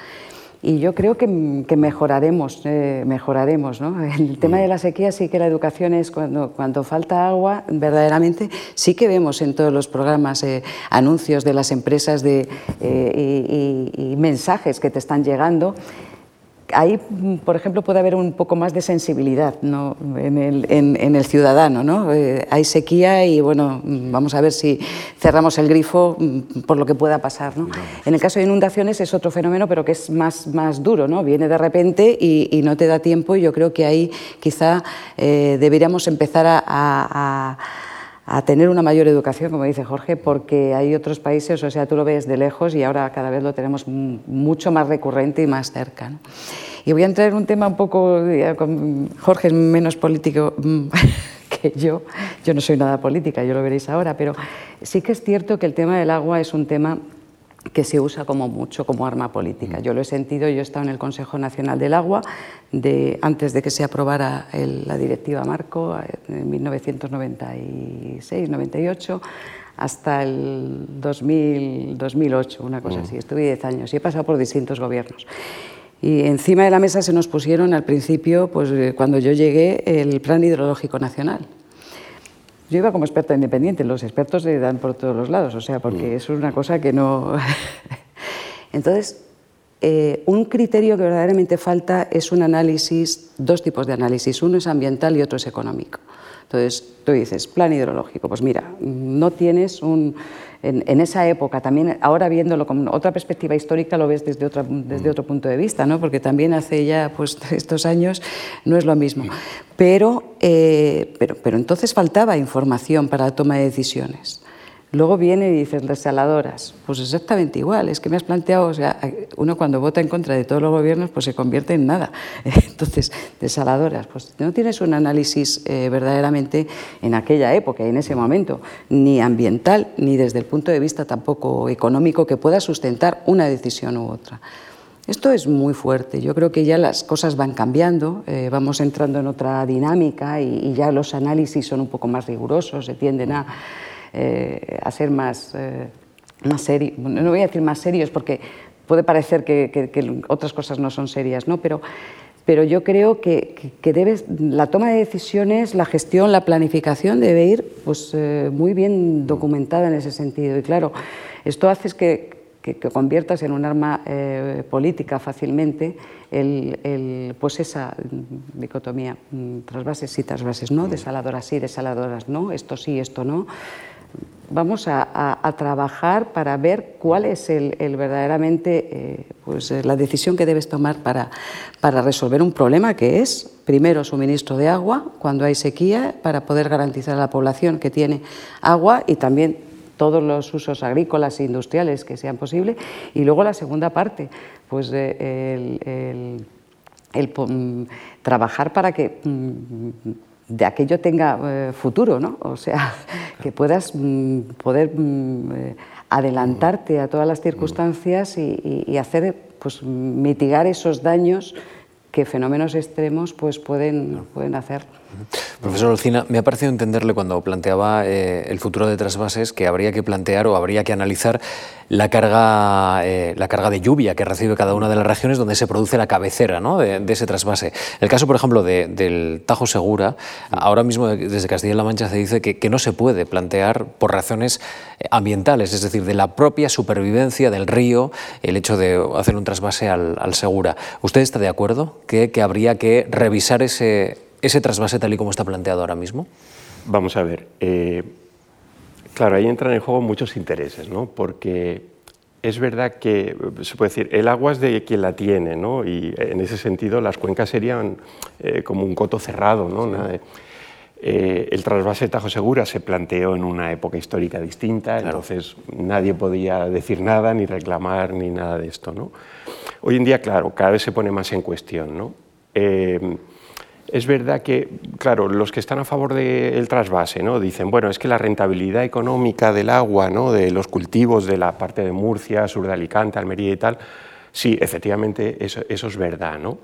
Y yo creo que, que mejoraremos, eh, mejoraremos. ¿no? El tema de la sequía sí que la educación es cuando, cuando falta agua, verdaderamente sí que vemos en todos los programas eh, anuncios de las empresas de, eh, y, y, y mensajes que te están llegando ahí, por ejemplo, puede haber un poco más de sensibilidad ¿no? en, el, en, en, el, ciudadano. ¿no? Eh, hay sequía y, bueno, vamos a ver si cerramos el grifo mm, por lo que pueda pasar. ¿no? En el caso de inundaciones es otro fenómeno, pero que es más, más duro. ¿no? Viene de repente y, y no te da tiempo y yo creo que ahí quizá eh, deberíamos empezar a, a, a a tener una mayor educación, como dice Jorge, porque hay otros países, o sea, tú lo ves de lejos y ahora cada vez lo tenemos mucho más recurrente y más cerca. Y voy a entrar en un tema un poco, Jorge es menos político que yo, yo no soy nada política, yo lo veréis ahora, pero sí que es cierto que el tema del agua es un tema que se usa como mucho como arma política. Yo lo he sentido, yo he estado en el Consejo Nacional del Agua de, antes de que se aprobara el, la directiva Marco en 1996-98 hasta el 2000, 2008, una cosa así. Estuve 10 años y he pasado por distintos gobiernos. Y encima de la mesa se nos pusieron al principio, pues cuando yo llegué, el Plan Hidrológico Nacional, yo iba como experta independiente, los expertos se dan por todos los lados, o sea, porque mm. eso es una cosa que no... Entonces, eh, un criterio que verdaderamente falta es un análisis, dos tipos de análisis, uno es ambiental y otro es económico. Entonces, tú dices, plan hidrológico, pues mira, no tienes un... En, en, esa época, también ahora viéndolo con otra perspectiva histórica, lo ves desde, otra, desde otro punto de vista, ¿no? porque también hace ya pues, estos años no es lo mismo. Pero, eh, pero, pero entonces faltaba información para la toma de decisiones. Luego viene y dices, desaladoras. Pues exactamente igual, es que me has planteado, o sea, uno cuando vota en contra de todos los gobiernos, pues se convierte en nada. Entonces, desaladoras, pues no tienes un análisis eh, verdaderamente en aquella época en ese momento, ni ambiental, ni desde el punto de vista tampoco económico, que pueda sustentar una decisión u otra. Esto es muy fuerte. Yo creo que ya las cosas van cambiando, eh, vamos entrando en otra dinámica y, y ya los análisis son un poco más rigurosos, se tienden a eh, a ser más, eh, más serios, no voy a decir más serios porque puede parecer que, que, que otras cosas no son serias, ¿no? Pero, pero yo creo que, que debes, la toma de decisiones, la gestión, la planificación debe ir pues, eh, muy bien documentada en ese sentido. Y claro, esto hace que, que, que, conviertas en un arma eh, política fácilmente el, el, pues esa dicotomía, mm, trasvases sí, trasvases no, desaladoras sí, desaladoras no, esto sí, esto no vamos a, trabajar para ver cuál es el, el verdaderamente eh, pues, la decisión que debes tomar para, para resolver un problema que es, primero, suministro de agua cuando hay sequía, para poder garantizar a la población que tiene agua y también todos los usos agrícolas e industriales que sean posibles. Y luego la segunda parte, pues eh, el, el, el, trabajar para que de aquello tenga eh, futuro, ¿no? O sea, que puedas mm, poder mm, eh, adelantarte a todas las circunstancias y, y, y, hacer, pues, mitigar esos daños que fenómenos extremos pues, pueden, pueden hacer. Profesor Olcina, me ha parecido entenderle cuando planteaba eh, el futuro de trasvases que habría que plantear o habría que analizar la carga, eh, la carga de lluvia que recibe cada una de las regiones donde se produce la cabecera ¿no? de, de, ese trasvase. El caso, por ejemplo, de, del Tajo Segura, ahora mismo desde Castilla-La Mancha se dice que, que, no se puede plantear por razones eh, ambientales, es decir, de la propia supervivencia del río, el hecho de hacer un trasvase al, al Segura. ¿Usted está de acuerdo que, que habría que revisar ese ese trasvase tal y como está planteado ahora mismo? Vamos a ver. Eh, claro, ahí entran en juego muchos intereses, ¿no? Porque es verdad que, se puede decir, el agua es de quien la tiene, ¿no? Y en ese sentido las cuencas serían eh, como un coto cerrado, ¿no? Sí. Eh, el trasvase Tajo Segura se planteó en una época histórica distinta, entonces nadie podía decir nada, ni reclamar, ni nada de esto. ¿no? Hoy en día, claro, cada vez se pone más en cuestión. ¿no? Eh, es verdad que, claro, los que están a favor del trasvase ¿no? dicen, bueno, es que la rentabilidad económica del agua, ¿no? de los cultivos de la parte de Murcia, sur de Alicante, Almería y tal, sí, efectivamente, eso, es verdad. ¿no?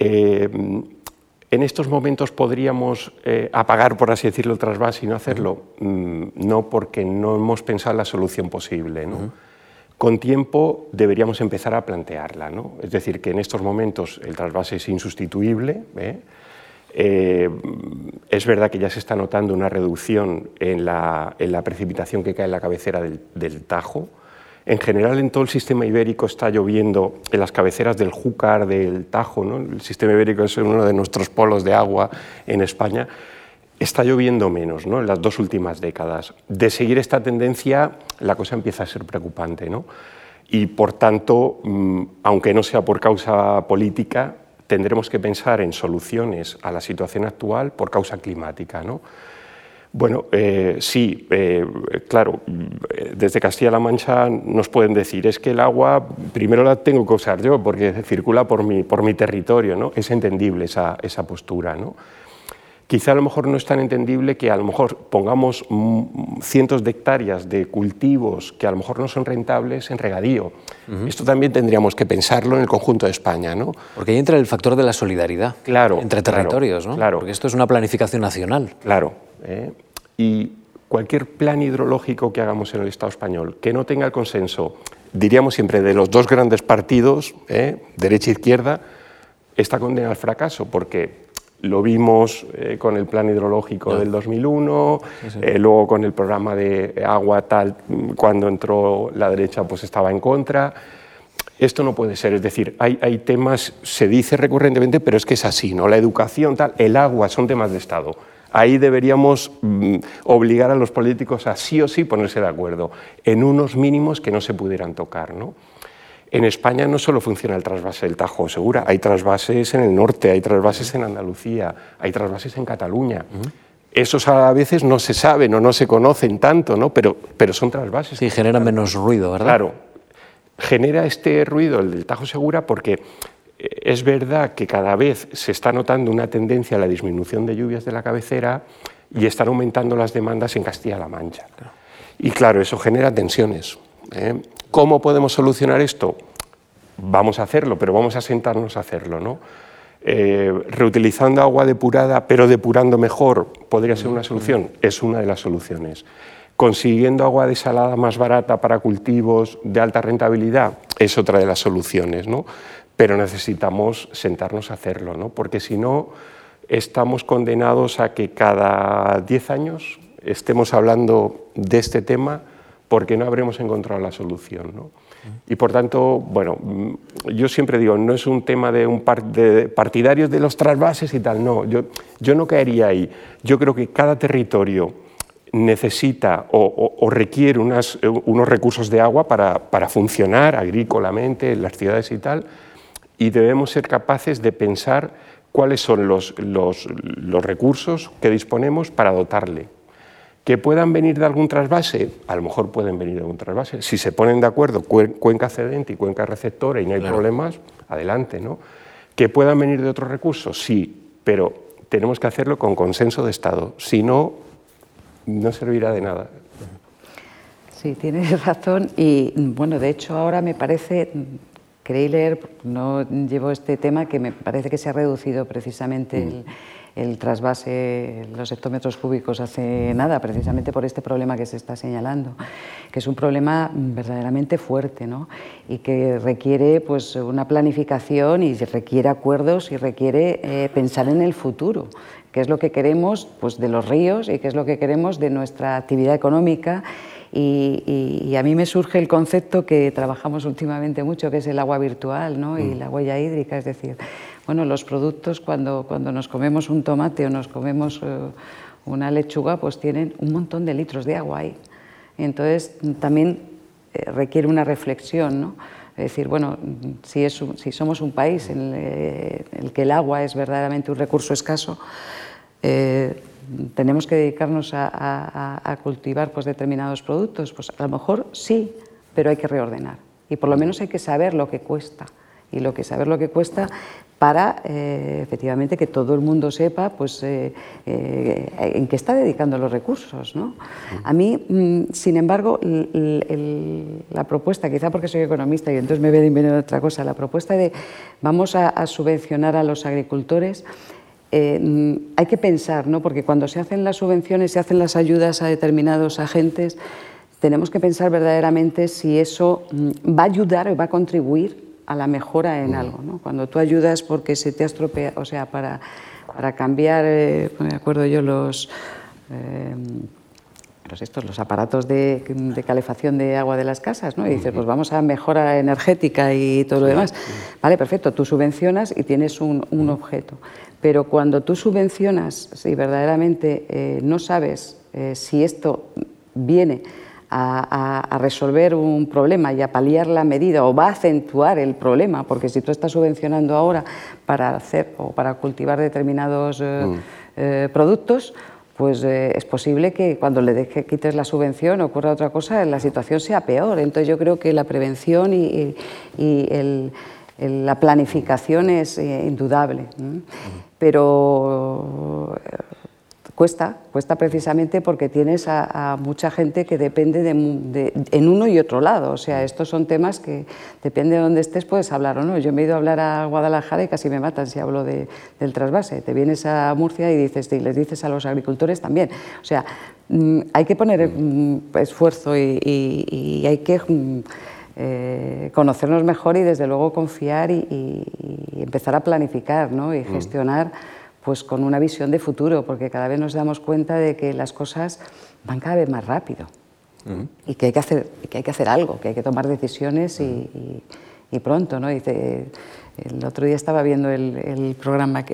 Eh, en estos momentos podríamos eh, apagar, por así decirlo, el trasvase y no hacerlo. Mm, no, porque no hemos pensado en la solución posible. Con tiempo deberíamos empezar a plantearla. ¿no? Es decir, que en estos momentos el trasvase es insustituible. ¿eh? Eh, es verdad que ya se está notando una reducción en la, precipitación que cae en la cabecera del Tajo. En general, en todo el sistema ibérico está lloviendo en las cabeceras del Júcar, del Tajo, ¿no? el sistema ibérico es uno de nuestros polos de agua en España, está lloviendo menos ¿no? en las dos últimas décadas. De seguir esta tendencia, la cosa empieza a ser preocupante. ¿no? Y, por tanto, mm, aunque no sea por causa política, tendremos que pensar en soluciones a la situación actual por causa climática. ¿no? Bueno, eh, sí, eh, claro, desde Castilla-La Mancha nos pueden decir, es que el agua primero la tengo que usar yo porque circula por mi, por mi territorio, ¿no? Es entendible esa, esa postura, ¿no? Quizá a lo mejor no es tan entendible que a lo mejor pongamos cientos de hectáreas de cultivos que a lo mejor no son rentables en regadío. Esto también tendríamos que pensarlo en el conjunto de España. ¿no? Porque ahí entra el factor de la solidaridad claro, entre territorios, ¿no? Claro. porque esto es una planificación nacional. Claro. ¿Eh? Y cualquier plan hidrológico que hagamos en el Estado español que no tenga el consenso, diríamos siempre, de los dos grandes partidos, ¿eh? derecha e izquierda, está condenado al fracaso, porque lo vimos eh, con el plan hidrológico del 2001, luego con el programa de agua tal, cuando entró la derecha pues estaba en contra. Esto no puede ser, es decir, hay, hay, temas, se dice recurrentemente, pero es que es así, ¿no? La educación, tal, el agua son temas de Estado. Ahí deberíamos mm, obligar a los políticos a sí o sí ponerse de acuerdo en unos mínimos que no se pudieran tocar. ¿no? En España no solo funciona el trasvase del Tajo Segura, hay trasvases en el norte, hay trasvases en Andalucía, hay trasvases en Cataluña. Esos a veces no se saben o no se conocen tanto, ¿no? pero, pero son trasvases. Sí, generan menos ruido, ¿verdad? Claro. Genera este ruido el del Tajo Segura porque es verdad que cada vez se está notando una tendencia a la disminución de lluvias de la cabecera y están aumentando las demandas en Castilla-La Mancha. Y claro, eso genera tensiones. ¿eh? ¿Cómo podemos solucionar esto? Vamos a hacerlo, pero vamos a sentarnos a hacerlo. ¿no? Eh, reutilizando agua depurada, pero depurando mejor, podría ser una solución. Es una de las soluciones. Consiguiendo agua desalada más barata para cultivos de alta rentabilidad es otra de las soluciones. ¿no? Pero necesitamos sentarnos a hacerlo, ¿no? porque si no, estamos condenados a que cada 10 años estemos hablando de este tema porque no habremos encontrado la solución. ¿no? Y por tanto, bueno, yo siempre digo, no es un tema de, un de partidarios de los trasvases y tal, no, yo, yo no caería ahí. Yo creo que cada territorio necesita o, requiere unas, unos recursos de agua para, para funcionar agrícolamente en las ciudades y tal, y debemos ser capaces de pensar cuáles son los, los, recursos que disponemos para dotarle. ¿Que puedan venir de algún trasvase? A lo mejor pueden venir de algún trasvase. Si se ponen de acuerdo cuenca cedente y cuenca receptora y no hay problemas, adelante. ¿no? ¿Que puedan venir de otros recursos? Sí, pero tenemos que hacerlo con consenso de Estado. Si no, no servirá de nada. Sí, tienes razón. Y bueno, de hecho ahora me parece leer, no llevo este tema, que me parece que se ha reducido precisamente mm. el, trasvase, los hectómetros cúbicos hace nada, precisamente por este problema que se está señalando, que es un problema verdaderamente fuerte ¿no? y que requiere pues, una planificación y requiere acuerdos y requiere eh, pensar en el futuro qué es lo que queremos pues, de los ríos y qué es lo que queremos de nuestra actividad económica y, a mí me surge el concepto que trabajamos últimamente mucho, que es el agua virtual ¿no? y mm. la huella hídrica, es decir, bueno, los productos cuando, cuando nos comemos un tomate o nos comemos eh, una lechuga, pues tienen un montón de litros de agua ahí. Y entonces también eh, requiere una reflexión, ¿no? Es decir, bueno, si, si somos un país en el, que el agua es verdaderamente un recurso escaso, Eh, ¿Tenemos que dedicarnos a, cultivar pues, determinados productos? Pues a lo mejor sí, pero hay que reordenar. Y por lo menos hay que saber lo que cuesta. Y lo que saber lo que cuesta para eh, efectivamente que todo el mundo sepa pues, eh, eh, en qué está dedicando los recursos. ¿no? A mí, mm, sin embargo, la propuesta, quizá porque soy economista y entonces me voy a otra cosa, la propuesta de vamos a, subvencionar a los agricultores, mm, hay que pensar, ¿no? porque cuando se hacen las subvenciones, se hacen las ayudas a determinados agentes, tenemos que pensar verdaderamente si eso mm, va a ayudar o va a contribuir a la mejora en algo. ¿no? Cuando tú ayudas porque se te ha estropeado, o sea, para, para cambiar, eh, me acuerdo yo, los, eh, los, estos, los aparatos de, de, calefacción de agua de las casas, ¿no? y dices, pues vamos a mejora energética y todo lo demás. Vale, perfecto, tú subvencionas y tienes un, un objeto. Pero cuando tú subvencionas, si verdaderamente eh, no sabes si esto viene a, resolver un problema y a paliar la medida o va a acentuar el problema, porque si tú estás subvencionando ahora para hacer o para cultivar determinados eh, mm. eh, productos, pues eh, es posible que cuando le deje, quites la subvención ocurra otra cosa, la situación sea peor. Entonces yo creo que la prevención y, la planificación es indudable. Mm. Pero Cuesta, cuesta precisamente porque tienes a, mucha gente que depende de, en uno y otro lado. O sea, estos son temas que depende de dónde estés puedes hablar o no. Yo me he ido a hablar a Guadalajara y casi me matan si hablo del trasvase. Te vienes a Murcia y, dices, y les dices a los agricultores también. O sea, mm, hay que poner mm, esfuerzo y, hay que... Mm, eh, conocernos mejor y desde luego confiar y, empezar a planificar ¿no? y gestionar pues con una visión de futuro, porque cada vez nos damos cuenta de que las cosas van cada vez más rápido y que hay que, hacer, que hay que hacer algo, que hay que tomar decisiones y, pronto. ¿no? Dice, el otro día estaba viendo el, programa,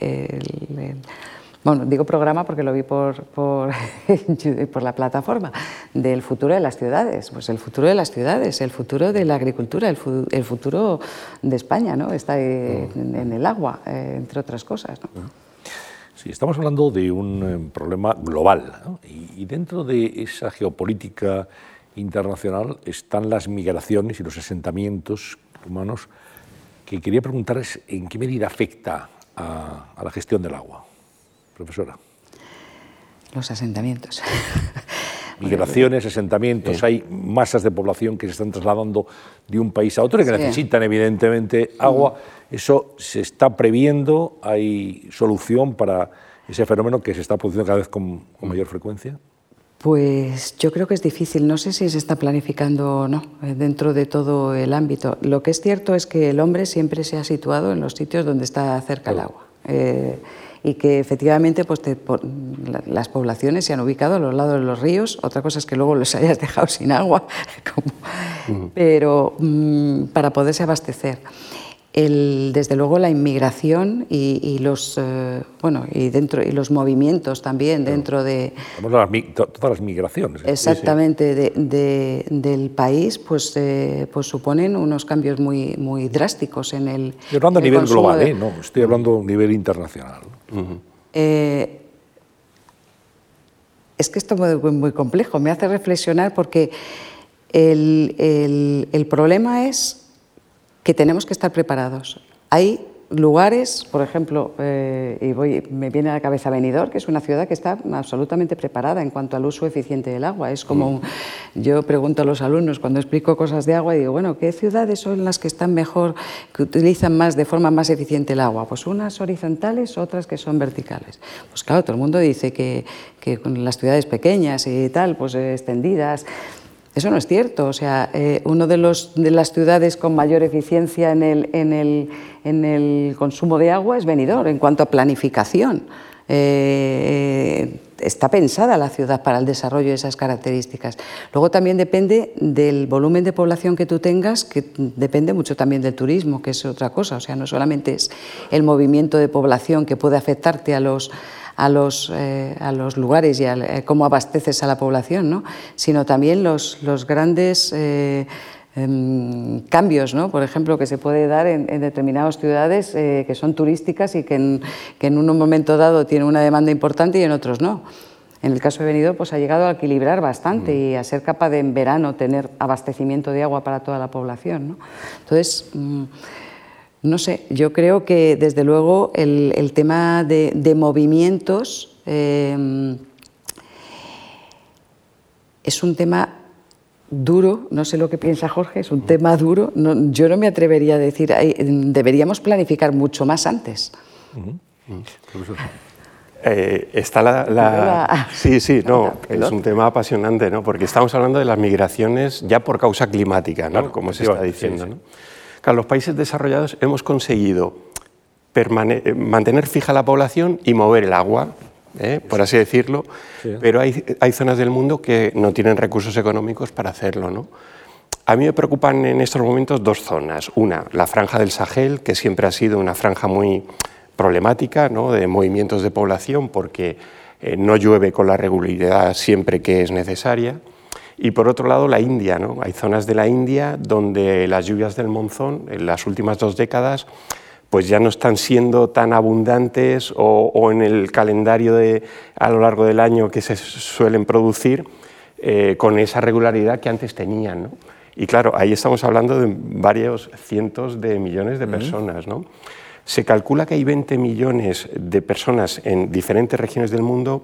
bueno, digo programa porque lo vi por, por, la plataforma, del futuro de las ciudades. Pues el futuro de las ciudades, el futuro de la agricultura, el, futuro de España, ¿no? está en, el agua, eh, entre otras cosas. ¿no? Sí, estamos hablando de un eh, problema global y, dentro de esa geopolítica internacional están las migraciones y los asentamientos humanos que quería preguntar es en qué medida afecta a, la gestión del agua. Profesora. Los asentamientos. migraciones, asentamientos, hay masas de población que se están trasladando de un país a otro y que necesitan evidentemente agua. Eso se está previendo, hay solución para ese fenómeno que se está produciendo cada vez con, mayor frecuencia. Pues yo creo que es difícil, no sé si se está planificando o no eh, dentro de todo el ámbito. Lo que es cierto es que el hombre siempre se ha situado en los sitios donde está cerca el agua. Eh, y que efectivamente pues, las poblaciones se han ubicado a los lados de los ríos. Otra cosa es que luego los hayas dejado sin agua, pero mm, para poderse abastecer desde luego la inmigración y, los eh, bueno y dentro y los movimientos también dentro de todas las migraciones ¿eh? exactamente del país pues eh, pues suponen unos cambios muy muy drásticos en el estoy hablando a nivel global no estoy hablando a nivel internacional. Es que esto es muy, muy, complejo me hace reflexionar porque el, el, el problema es que tenemos que estar preparados. Hay lugares, por ejemplo, eh, y voy, me viene a la cabeza Benidorm, que es una ciudad que está absolutamente preparada en cuanto al uso eficiente del agua. Es como, yo pregunto a los alumnos cuando explico cosas de agua y digo, bueno, ¿qué ciudades son las que están mejor, que utilizan más de forma más eficiente el agua? Pues unas horizontales, otras que son verticales. Pues claro, todo el mundo dice que, que con las ciudades pequeñas y tal, pues extendidas, eso no es cierto. O sea, eh, una de, de, las ciudades con mayor eficiencia en el, en el, en el consumo de agua es Benidorm, en cuanto a planificación. Eh, está pensada la ciudad para el desarrollo de esas características. Luego también depende del volumen de población que tú tengas, que depende mucho también del turismo, que es otra cosa. O sea, no solamente es el movimiento de población que puede afectarte a los, a los, eh, a los lugares y a eh, cómo abasteces a la población, ¿no? sino también los, los grandes... Eh, em, cambios, ¿no? por ejemplo, que se puede dar en, determinadas ciudades que son turísticas y que en, que en, un momento dado tienen una demanda importante y en otros no. En el caso de Benidorm pues, ha llegado a equilibrar bastante mm. y a ser capaz de en verano tener abastecimiento de agua para toda la población. ¿no? Entonces, mm, no sé, yo creo que desde luego el, tema de, movimientos em, es un tema duro, no sé lo que piensa Jorge, es un tema duro. yo no me atrevería a decir, deberíamos planificar mucho más antes. Eh, está la, Sí, sí, no, es un tema apasionante, ¿no? Porque estamos hablando de las migraciones ya por causa climática, ¿no? Como se está diciendo, ¿no? Los países desarrollados hemos conseguido eh, mantener fija la población y mover el agua, ¿eh? por así decirlo, pero hay, hay, zonas del mundo que no tienen recursos económicos para hacerlo. ¿no? A mí me preocupan en estos momentos dos zonas. Una, la franja del Sahel, que siempre ha sido una franja muy problemática ¿no? de movimientos de población porque eh, no llueve con la regularidad siempre que es necesaria. Y por otro lado, la India. ¿no? Hay zonas de la India donde las lluvias del monzón en las últimas dos décadas pues ya no están siendo tan abundantes o, en el calendario de, a lo largo del año que se suelen producir eh, con esa regularidad que antes tenían. ¿no? Y claro, ahí estamos hablando de varios cientos de millones de personas. ¿no? Se calcula que hay 20 millones de personas en diferentes regiones del mundo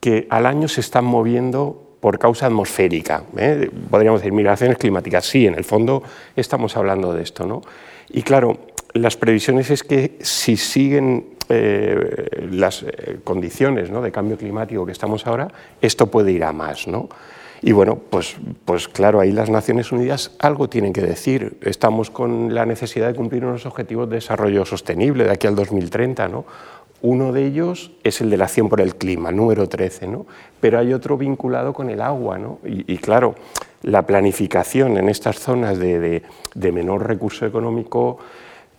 que al año se están moviendo por causa atmosférica. ¿eh? Podríamos decir migraciones climáticas. Sí, en el fondo estamos hablando de esto. ¿no? Y claro, las previsiones es que si siguen eh, las eh, condiciones ¿no? de cambio climático que estamos ahora, esto puede ir a más. ¿no? Y bueno, pues, pues claro, ahí las Naciones Unidas algo tienen que decir. Estamos con la necesidad de cumplir unos objetivos de desarrollo sostenible de aquí al 2030, ¿no? Uno de ellos es el de la acción por el clima, número 13, ¿no? pero hay otro vinculado con el agua. ¿no? Y, claro, la planificación en estas zonas de, menor recurso económico,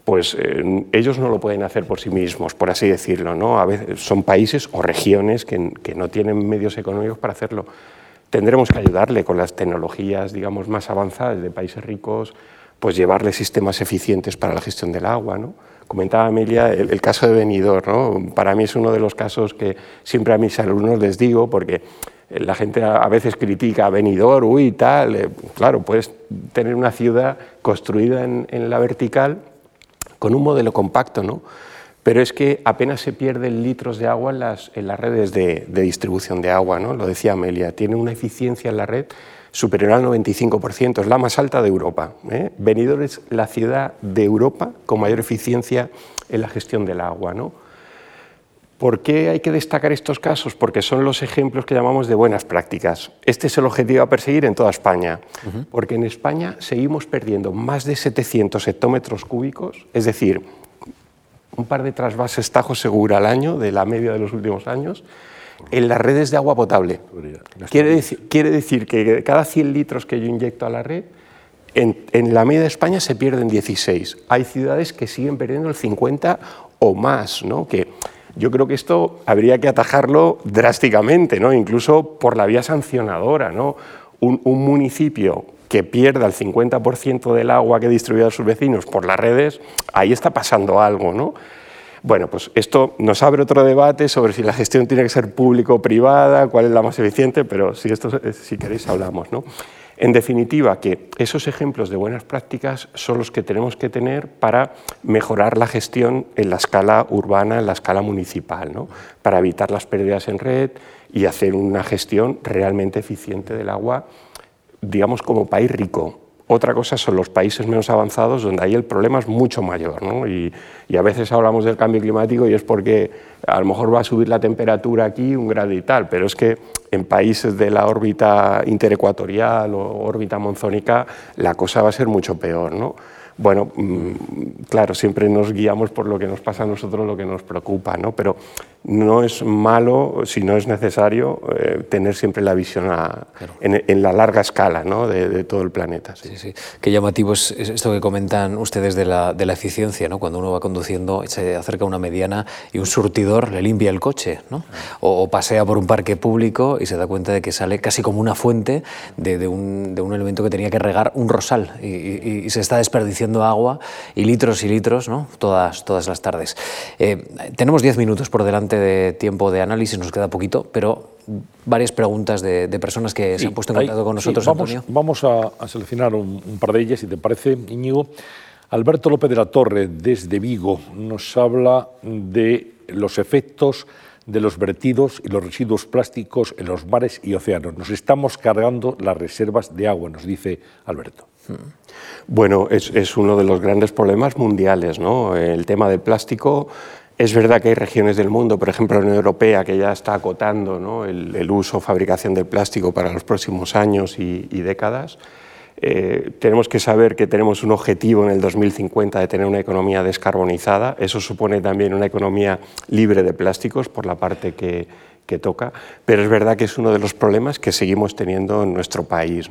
pues eh, ellos no lo pueden hacer por sí mismos, por así decirlo. ¿no? A veces son países o regiones que, que no tienen medios económicos para hacerlo. Tendremos que ayudarle con las tecnologías digamos, más avanzadas de países ricos, pues llevarle sistemas eficientes para la gestión del agua. ¿no? Comentaba Amelia el, caso de Benidorm, ¿no? para mí es uno de los casos que siempre a mis alumnos les digo, porque la gente a veces critica a Benidorm, uy, tal, eh, claro, puedes tener una ciudad construida en, la vertical con un modelo compacto, ¿no? pero es que apenas se pierden litros de agua en las, redes de, de, distribución de agua, ¿no? lo decía Amelia, tiene una eficiencia en la red superior al 95%, es la más alta de Europa. ¿eh? Benidorm es la ciudad de Europa con mayor eficiencia en la gestión del agua. ¿no? ¿Por qué hay que destacar estos casos? Porque son los ejemplos que llamamos de buenas prácticas. Este es el objetivo a perseguir en toda España, porque en España seguimos perdiendo más de 700 hectómetros cúbicos, es decir, un par de trasvases Tajo Segura al año, de la media de los últimos años, en las redes de agua potable. Quiere decir, quiere decir que cada 100 litros que yo inyecto a la red, en, la media de España se pierden 16. Hay ciudades que siguen perdiendo el 50 o más, ¿no? que yo creo que esto habría que atajarlo drásticamente, ¿no? incluso por la vía sancionadora. ¿no? Un, un municipio que pierda el 50% del agua que distribuye a sus vecinos por las redes, ahí está pasando algo. ¿no? Bueno, pues esto nos abre otro debate sobre si la gestión tiene que ser público o privada, cuál es la más eficiente, pero si, esto, si queréis hablamos. ¿no? En definitiva, que esos ejemplos de buenas prácticas son los que tenemos que tener para mejorar la gestión en la escala urbana, en la escala municipal, ¿no? para evitar las pérdidas en red y hacer una gestión realmente eficiente del agua, digamos, como país rico, otra cosa son los países menos avanzados, donde ahí el problema es mucho mayor. ¿no? Y, a veces hablamos del cambio climático y es porque a lo mejor va a subir la temperatura aquí un grado y tal, pero es que en países de la órbita interecuatorial o órbita monzónica la cosa va a ser mucho peor. ¿no? Bueno, mm, claro, siempre nos guiamos por lo que nos pasa a nosotros, lo que nos preocupa, ¿no? pero no es malo, si no es necesario, eh, tener siempre la visión en, la larga escala ¿no? de, todo el planeta. Sí. Sí, Qué llamativo es esto que comentan ustedes de la, de la eficiencia, ¿no? cuando uno va conduciendo, se acerca a una mediana y un surtidor le limpia el coche, ¿no? o, pasea por un parque público y se da cuenta de que sale casi como una fuente de, un, de un, elemento que tenía que regar un rosal y, se está desperdiciando agua y litros y litros ¿no? todas, todas las tardes. Eh, tenemos diez minutos por delante de tiempo de análisis, nos queda poquito, pero varias preguntas de, personas que se han puesto en contacto con nosotros, vamos, Vamos a, seleccionar un, par de ellas, si te parece, Íñigo. Alberto López de la Torre, desde Vigo, nos habla de los efectos de los vertidos y los residuos plásticos en los mares y océanos. Nos estamos cargando las reservas de agua, nos dice Alberto. Bueno, es, es uno de los grandes problemas mundiales, ¿no? El tema del plástico es verdad que hay regiones del mundo, por ejemplo la Unión Europea, que ya está acotando el, uso o fabricación del plástico para los próximos años y, décadas. Eh, tenemos que saber que tenemos un objetivo en el 2050 de tener una economía descarbonizada. Eso supone también una economía libre de plásticos por la parte que, toca, pero es verdad que es uno de los problemas que seguimos teniendo en nuestro país.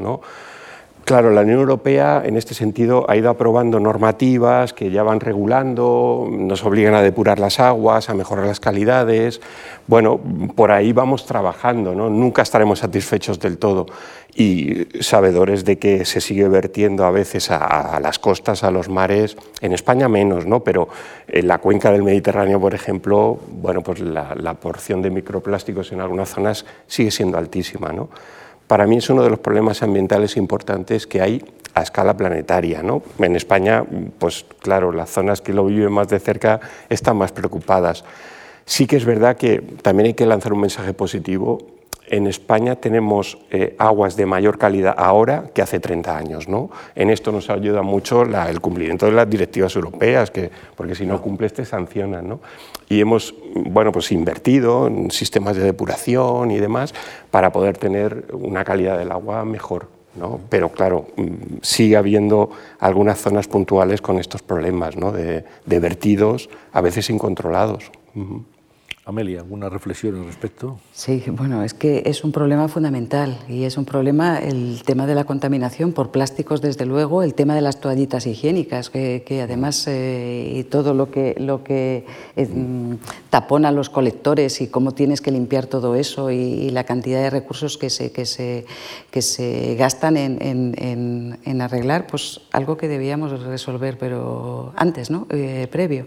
Claro, la Unión Europea en este sentido ha ido aprobando normativas que ya van regulando, nos obligan a depurar las aguas, a mejorar las calidades. Bueno, por ahí vamos trabajando, ¿no? nunca estaremos satisfechos del todo y sabedores de que se sigue vertiendo a veces a, las costas, a los mares, en España menos, ¿no? pero en la cuenca del Mediterráneo, por ejemplo, bueno, pues la, la porción de microplásticos en algunas zonas sigue siendo altísima. ¿no? Para mí es uno de los problemas ambientales importantes que hay a escala planetaria. ¿no? En España, pues claro, las zonas que lo viven más de cerca están más preocupadas. Sí que es verdad que también hay que lanzar un mensaje positivo en España tenemos eh, aguas de mayor calidad ahora que hace 30 años. ¿no? En esto nos ayuda mucho el cumplimiento de las directivas europeas, que, porque si no cumples te sancionan. ¿no? Y hemos bueno, pues invertido en sistemas de depuración y demás para poder tener una calidad del agua mejor. ¿no? Pero claro, mm, sigue habiendo algunas zonas puntuales con estos problemas ¿no? de, vertidos, a veces incontrolados. Amelia, ¿alguna reflexión al respecto? Sí, bueno, es que es un problema fundamental y es un problema el tema de la contaminación por plásticos, desde luego, el tema de las toallitas higiénicas, que, además eh, y todo lo que, lo que eh, tapona los colectores y cómo tienes que limpiar todo eso y, la cantidad de recursos que se, que se, que se gastan en, en, en, arreglar, pues algo que debíamos resolver, pero antes, ¿no? Eh, previo.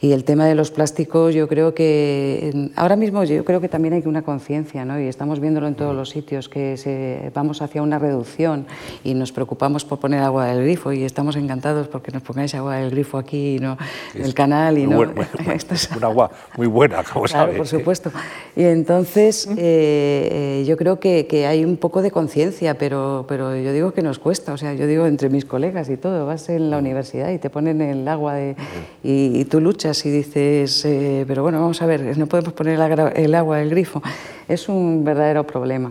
Y el tema de los plásticos, yo creo que ahora mismo yo creo que también hay una conciencia, ¿no? y estamos viéndolo en todos los sitios, que se, vamos hacia una reducción y nos preocupamos por poner agua del grifo y estamos encantados porque nos pongáis agua del grifo aquí, ¿no? el canal. Y no, es un agua muy buena, como claro, por supuesto. Y entonces eh, eh, yo creo que, que, hay un poco de conciencia, pero, pero yo digo que nos cuesta, o sea, yo digo entre mis colegas y todo, vas en la universidad y te ponen el agua de, y, y tú luchas y dices, eh, pero bueno, vamos a ver, no podemos poner el agua del grifo. Es un verdadero problema.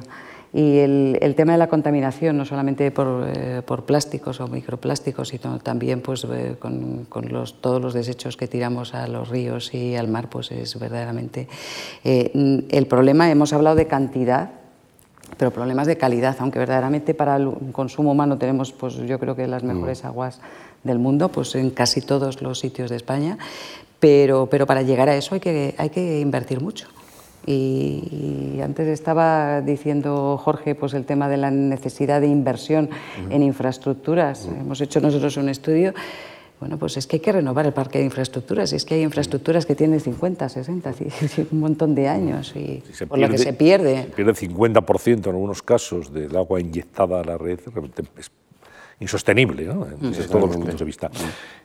Y el, tema de la contaminación, no solamente por, eh, por, plásticos o microplásticos, sino también pues, eh, con, con los, todos los desechos que tiramos a los ríos y al mar, pues es verdaderamente... el problema, hemos hablado de cantidad, pero problemas de calidad, aunque verdaderamente para el consumo humano tenemos, pues yo creo que las mejores mm. aguas del mundo, pues en casi todos los sitios de España, pero, pero para llegar a eso hay que, hay que invertir mucho. Y, antes estaba diciendo Jorge pues el tema de la necesidad de inversión en infraestructuras. Hemos hecho nosotros un estudio. Bueno, pues es que hay que renovar el parque de infraestructuras. Es que hay infraestructuras que tienen 50, 60, un montón de años y por lo que se pierde. Se pierde 50% en algunos casos del agua inyectada a la red. Es insostenible, ¿no? desde todos los puntos de vista.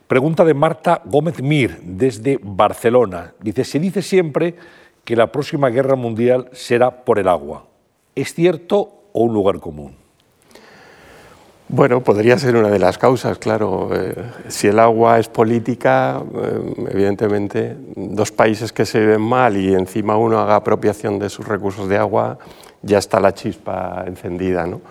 Pregunta de Marta Gómez Mir, desde Barcelona. Dice, se dice siempre que la próxima guerra mundial será por el agua. ¿Es cierto o un lugar común? Bueno, podría ser una de las causas, claro. Eh, si el agua es política, eh, evidentemente, dos países que se ven mal y encima uno haga apropiación de sus recursos de agua, ya está la chispa encendida, ¿no?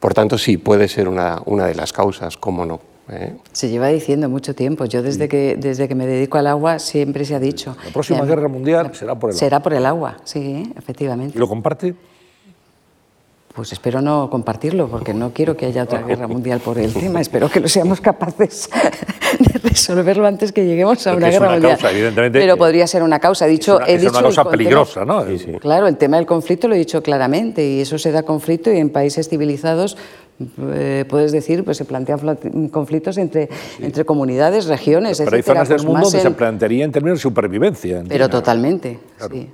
Por tanto, sí, puede ser una, una de las causas, cómo no. ¿eh? Se lleva diciendo mucho tiempo. Yo desde que, desde que me dedico al agua siempre se ha dicho. La próxima guerra mundial será por el agua. Será por el agua, sí, efectivamente. ¿Y lo comparte? Pues espero no compartirlo, porque no quiero que haya otra guerra mundial por el tema. Espero que lo seamos capaces de resolverlo antes que lleguemos a Porque una es guerra una mundial. causa, evidentemente, Pero podría ser una causa. He dicho, es una, he es dicho una causa tema- peligrosa, ¿no? Claro, el tema del conflicto lo he dicho claramente y eso se da conflicto y en países civilizados eh, puedes decir, pues se plantean fla- conflictos entre, entre comunidades, regiones, Pero hay zonas del pues mundo donde se plantearía en términos de supervivencia. Pero totalmente, sí.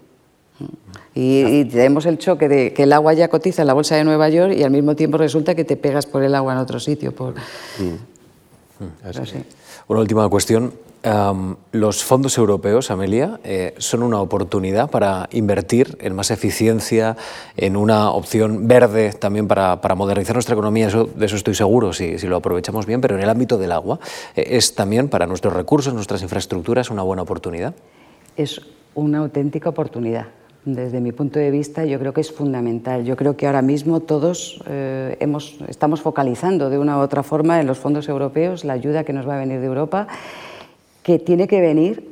Y, y tenemos el choque de que el agua ya cotiza en la bolsa de Nueva York y al mismo tiempo resulta que te pegas por el agua en otro sitio. Por... Pero sí. Una última cuestión. Los fondos europeos, Amelia, eh, son una oportunidad para invertir en más eficiencia, en una opción verde también para, para modernizar nuestra economía, eso, de eso estoy seguro, si, si lo aprovechamos bien, pero en el ámbito del agua, eh, ¿es también para nuestros recursos, nuestras infraestructuras, una buena oportunidad? Es una auténtica oportunidad. Desde mi punto de vista, yo creo que es fundamental. Yo creo que ahora mismo todos eh, hemos, estamos focalizando de una u otra forma en los fondos europeos la ayuda que nos va a venir de Europa, que tiene que venir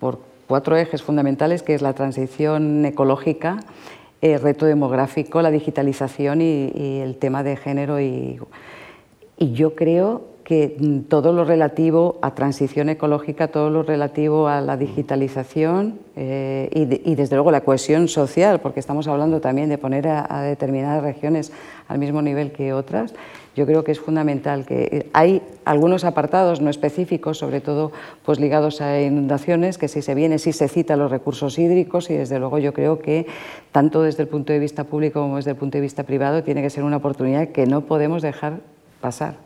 por cuatro ejes fundamentales, que es la transición ecológica, el reto demográfico, la digitalización y, el tema de género y, y yo creo que mm, todo lo relativo a transición ecológica, todo lo relativo a la digitalización eh, y, de- y, desde luego la cohesión social, porque estamos hablando también de poner a, a determinadas regiones al mismo nivel que otras, yo creo que es fundamental que eh, hay algunos apartados no específicos, sobre todo pues ligados a inundaciones, que si se viene, si se cita los recursos hídricos y desde luego yo creo que tanto desde el punto de vista público como desde el punto de vista privado tiene que ser una oportunidad que no podemos dejar pasar.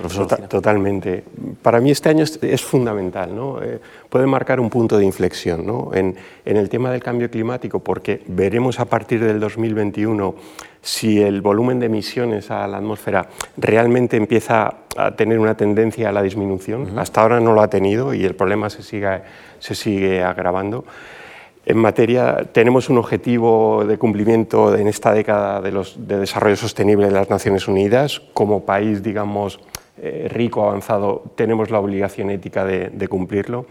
Tota- totalmente. Para mí este año es, es fundamental, ¿no? Eh, puede marcar un punto de inflexión ¿no? en, en el tema del cambio climático, porque veremos a partir del 2021 si el volumen de emisiones a la atmósfera realmente empieza a tener una tendencia a la disminución. Hasta ahora no lo ha tenido y el problema se sigue, se sigue agravando. En materia, tenemos un objetivo de cumplimiento en esta década de, los, de desarrollo sostenible de las Naciones Unidas. Como país, digamos, eh, rico, avanzado, tenemos la obligación ética de, cumplirlo.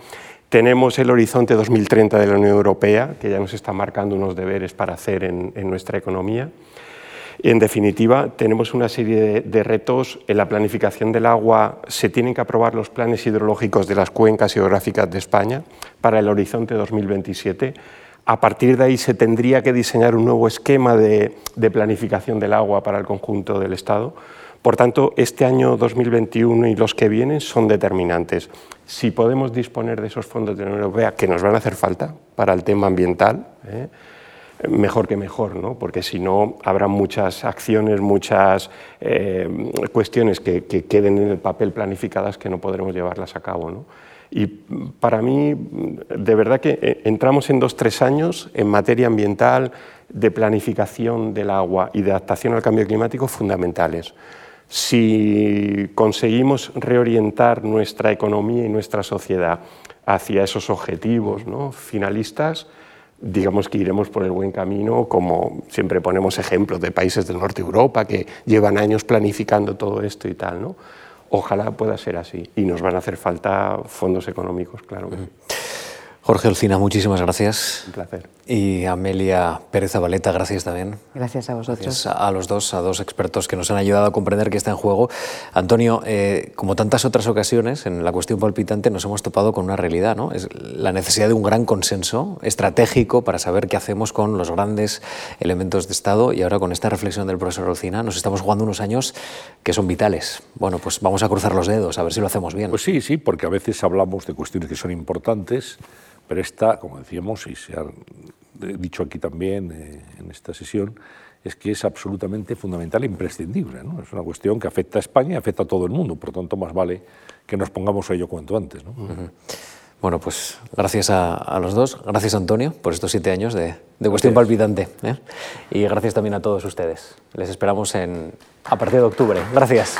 Tenemos el horizonte 2030 de la Unión Europea, que ya nos está marcando unos deberes para hacer en nuestra economía. En definitiva, tenemos una serie de, retos. En la planificación del agua se tienen que aprobar los planes hidrológicos de las cuencas hidrográficas de España para el horizonte 2027. A partir de ahí se tendría que diseñar un nuevo esquema de, de planificación del agua para el conjunto del Estado. Por tanto, este año 2021 y los que vienen son determinantes. Si podemos disponer de esos fondos de la Unión Europea, que nos van a hacer falta para el tema ambiental, ¿eh? Mejor que mejor, ¿no? porque si no habrá muchas acciones, muchas eh, cuestiones que, que, queden en el papel planificadas que no podremos llevarlas a cabo. ¿no? Y para mí, de verdad que eh, entramos en dos, tres años en materia ambiental, de planificación del agua y de adaptación al cambio climático fundamentales. Si conseguimos reorientar nuestra economía y nuestra sociedad hacia esos objetivos ¿no? finalistas, digamos que iremos por el buen camino, como siempre ponemos ejemplos de países del norte de Europa que llevan años planificando todo esto y tal. ¿no? Ojalá pueda ser así y nos van a hacer falta fondos económicos, claro. Jorge Olcina, muchísimas gracias. Un placer. Y Amelia Pérez Zabaleta, gracias también. Gracias a vosotros. Gracias a, a los dos, a dos expertos que nos han ayudado a comprender qué está en juego. Antonio, eh, como tantas otras ocasiones, en la cuestión palpitante nos hemos topado con una realidad, ¿no? Es la necesidad de un gran consenso estratégico para saber qué hacemos con los grandes elementos de Estado y ahora con esta reflexión del profesor Olcina nos estamos jugando unos años que son vitales. Bueno, pues vamos a cruzar los dedos, a ver si lo hacemos bien. Pues sí, sí, porque a veces hablamos de cuestiones que son importantes, pero esta, como decíamos, y se ha dicho aquí también eh, en esta sesión, es que es absolutamente fundamental e imprescindible. ¿no? Es una cuestión que afecta a España y afecta a todo el mundo, por lo tanto, más vale que nos pongamos a ello cuanto antes. ¿no? Uh -huh. Bueno, pues gracias a, a, los dos, gracias Antonio por estos siete años de, de cuestión palpitante ¿eh? y gracias también a todos ustedes. Les esperamos en, a partir de octubre. Gracias.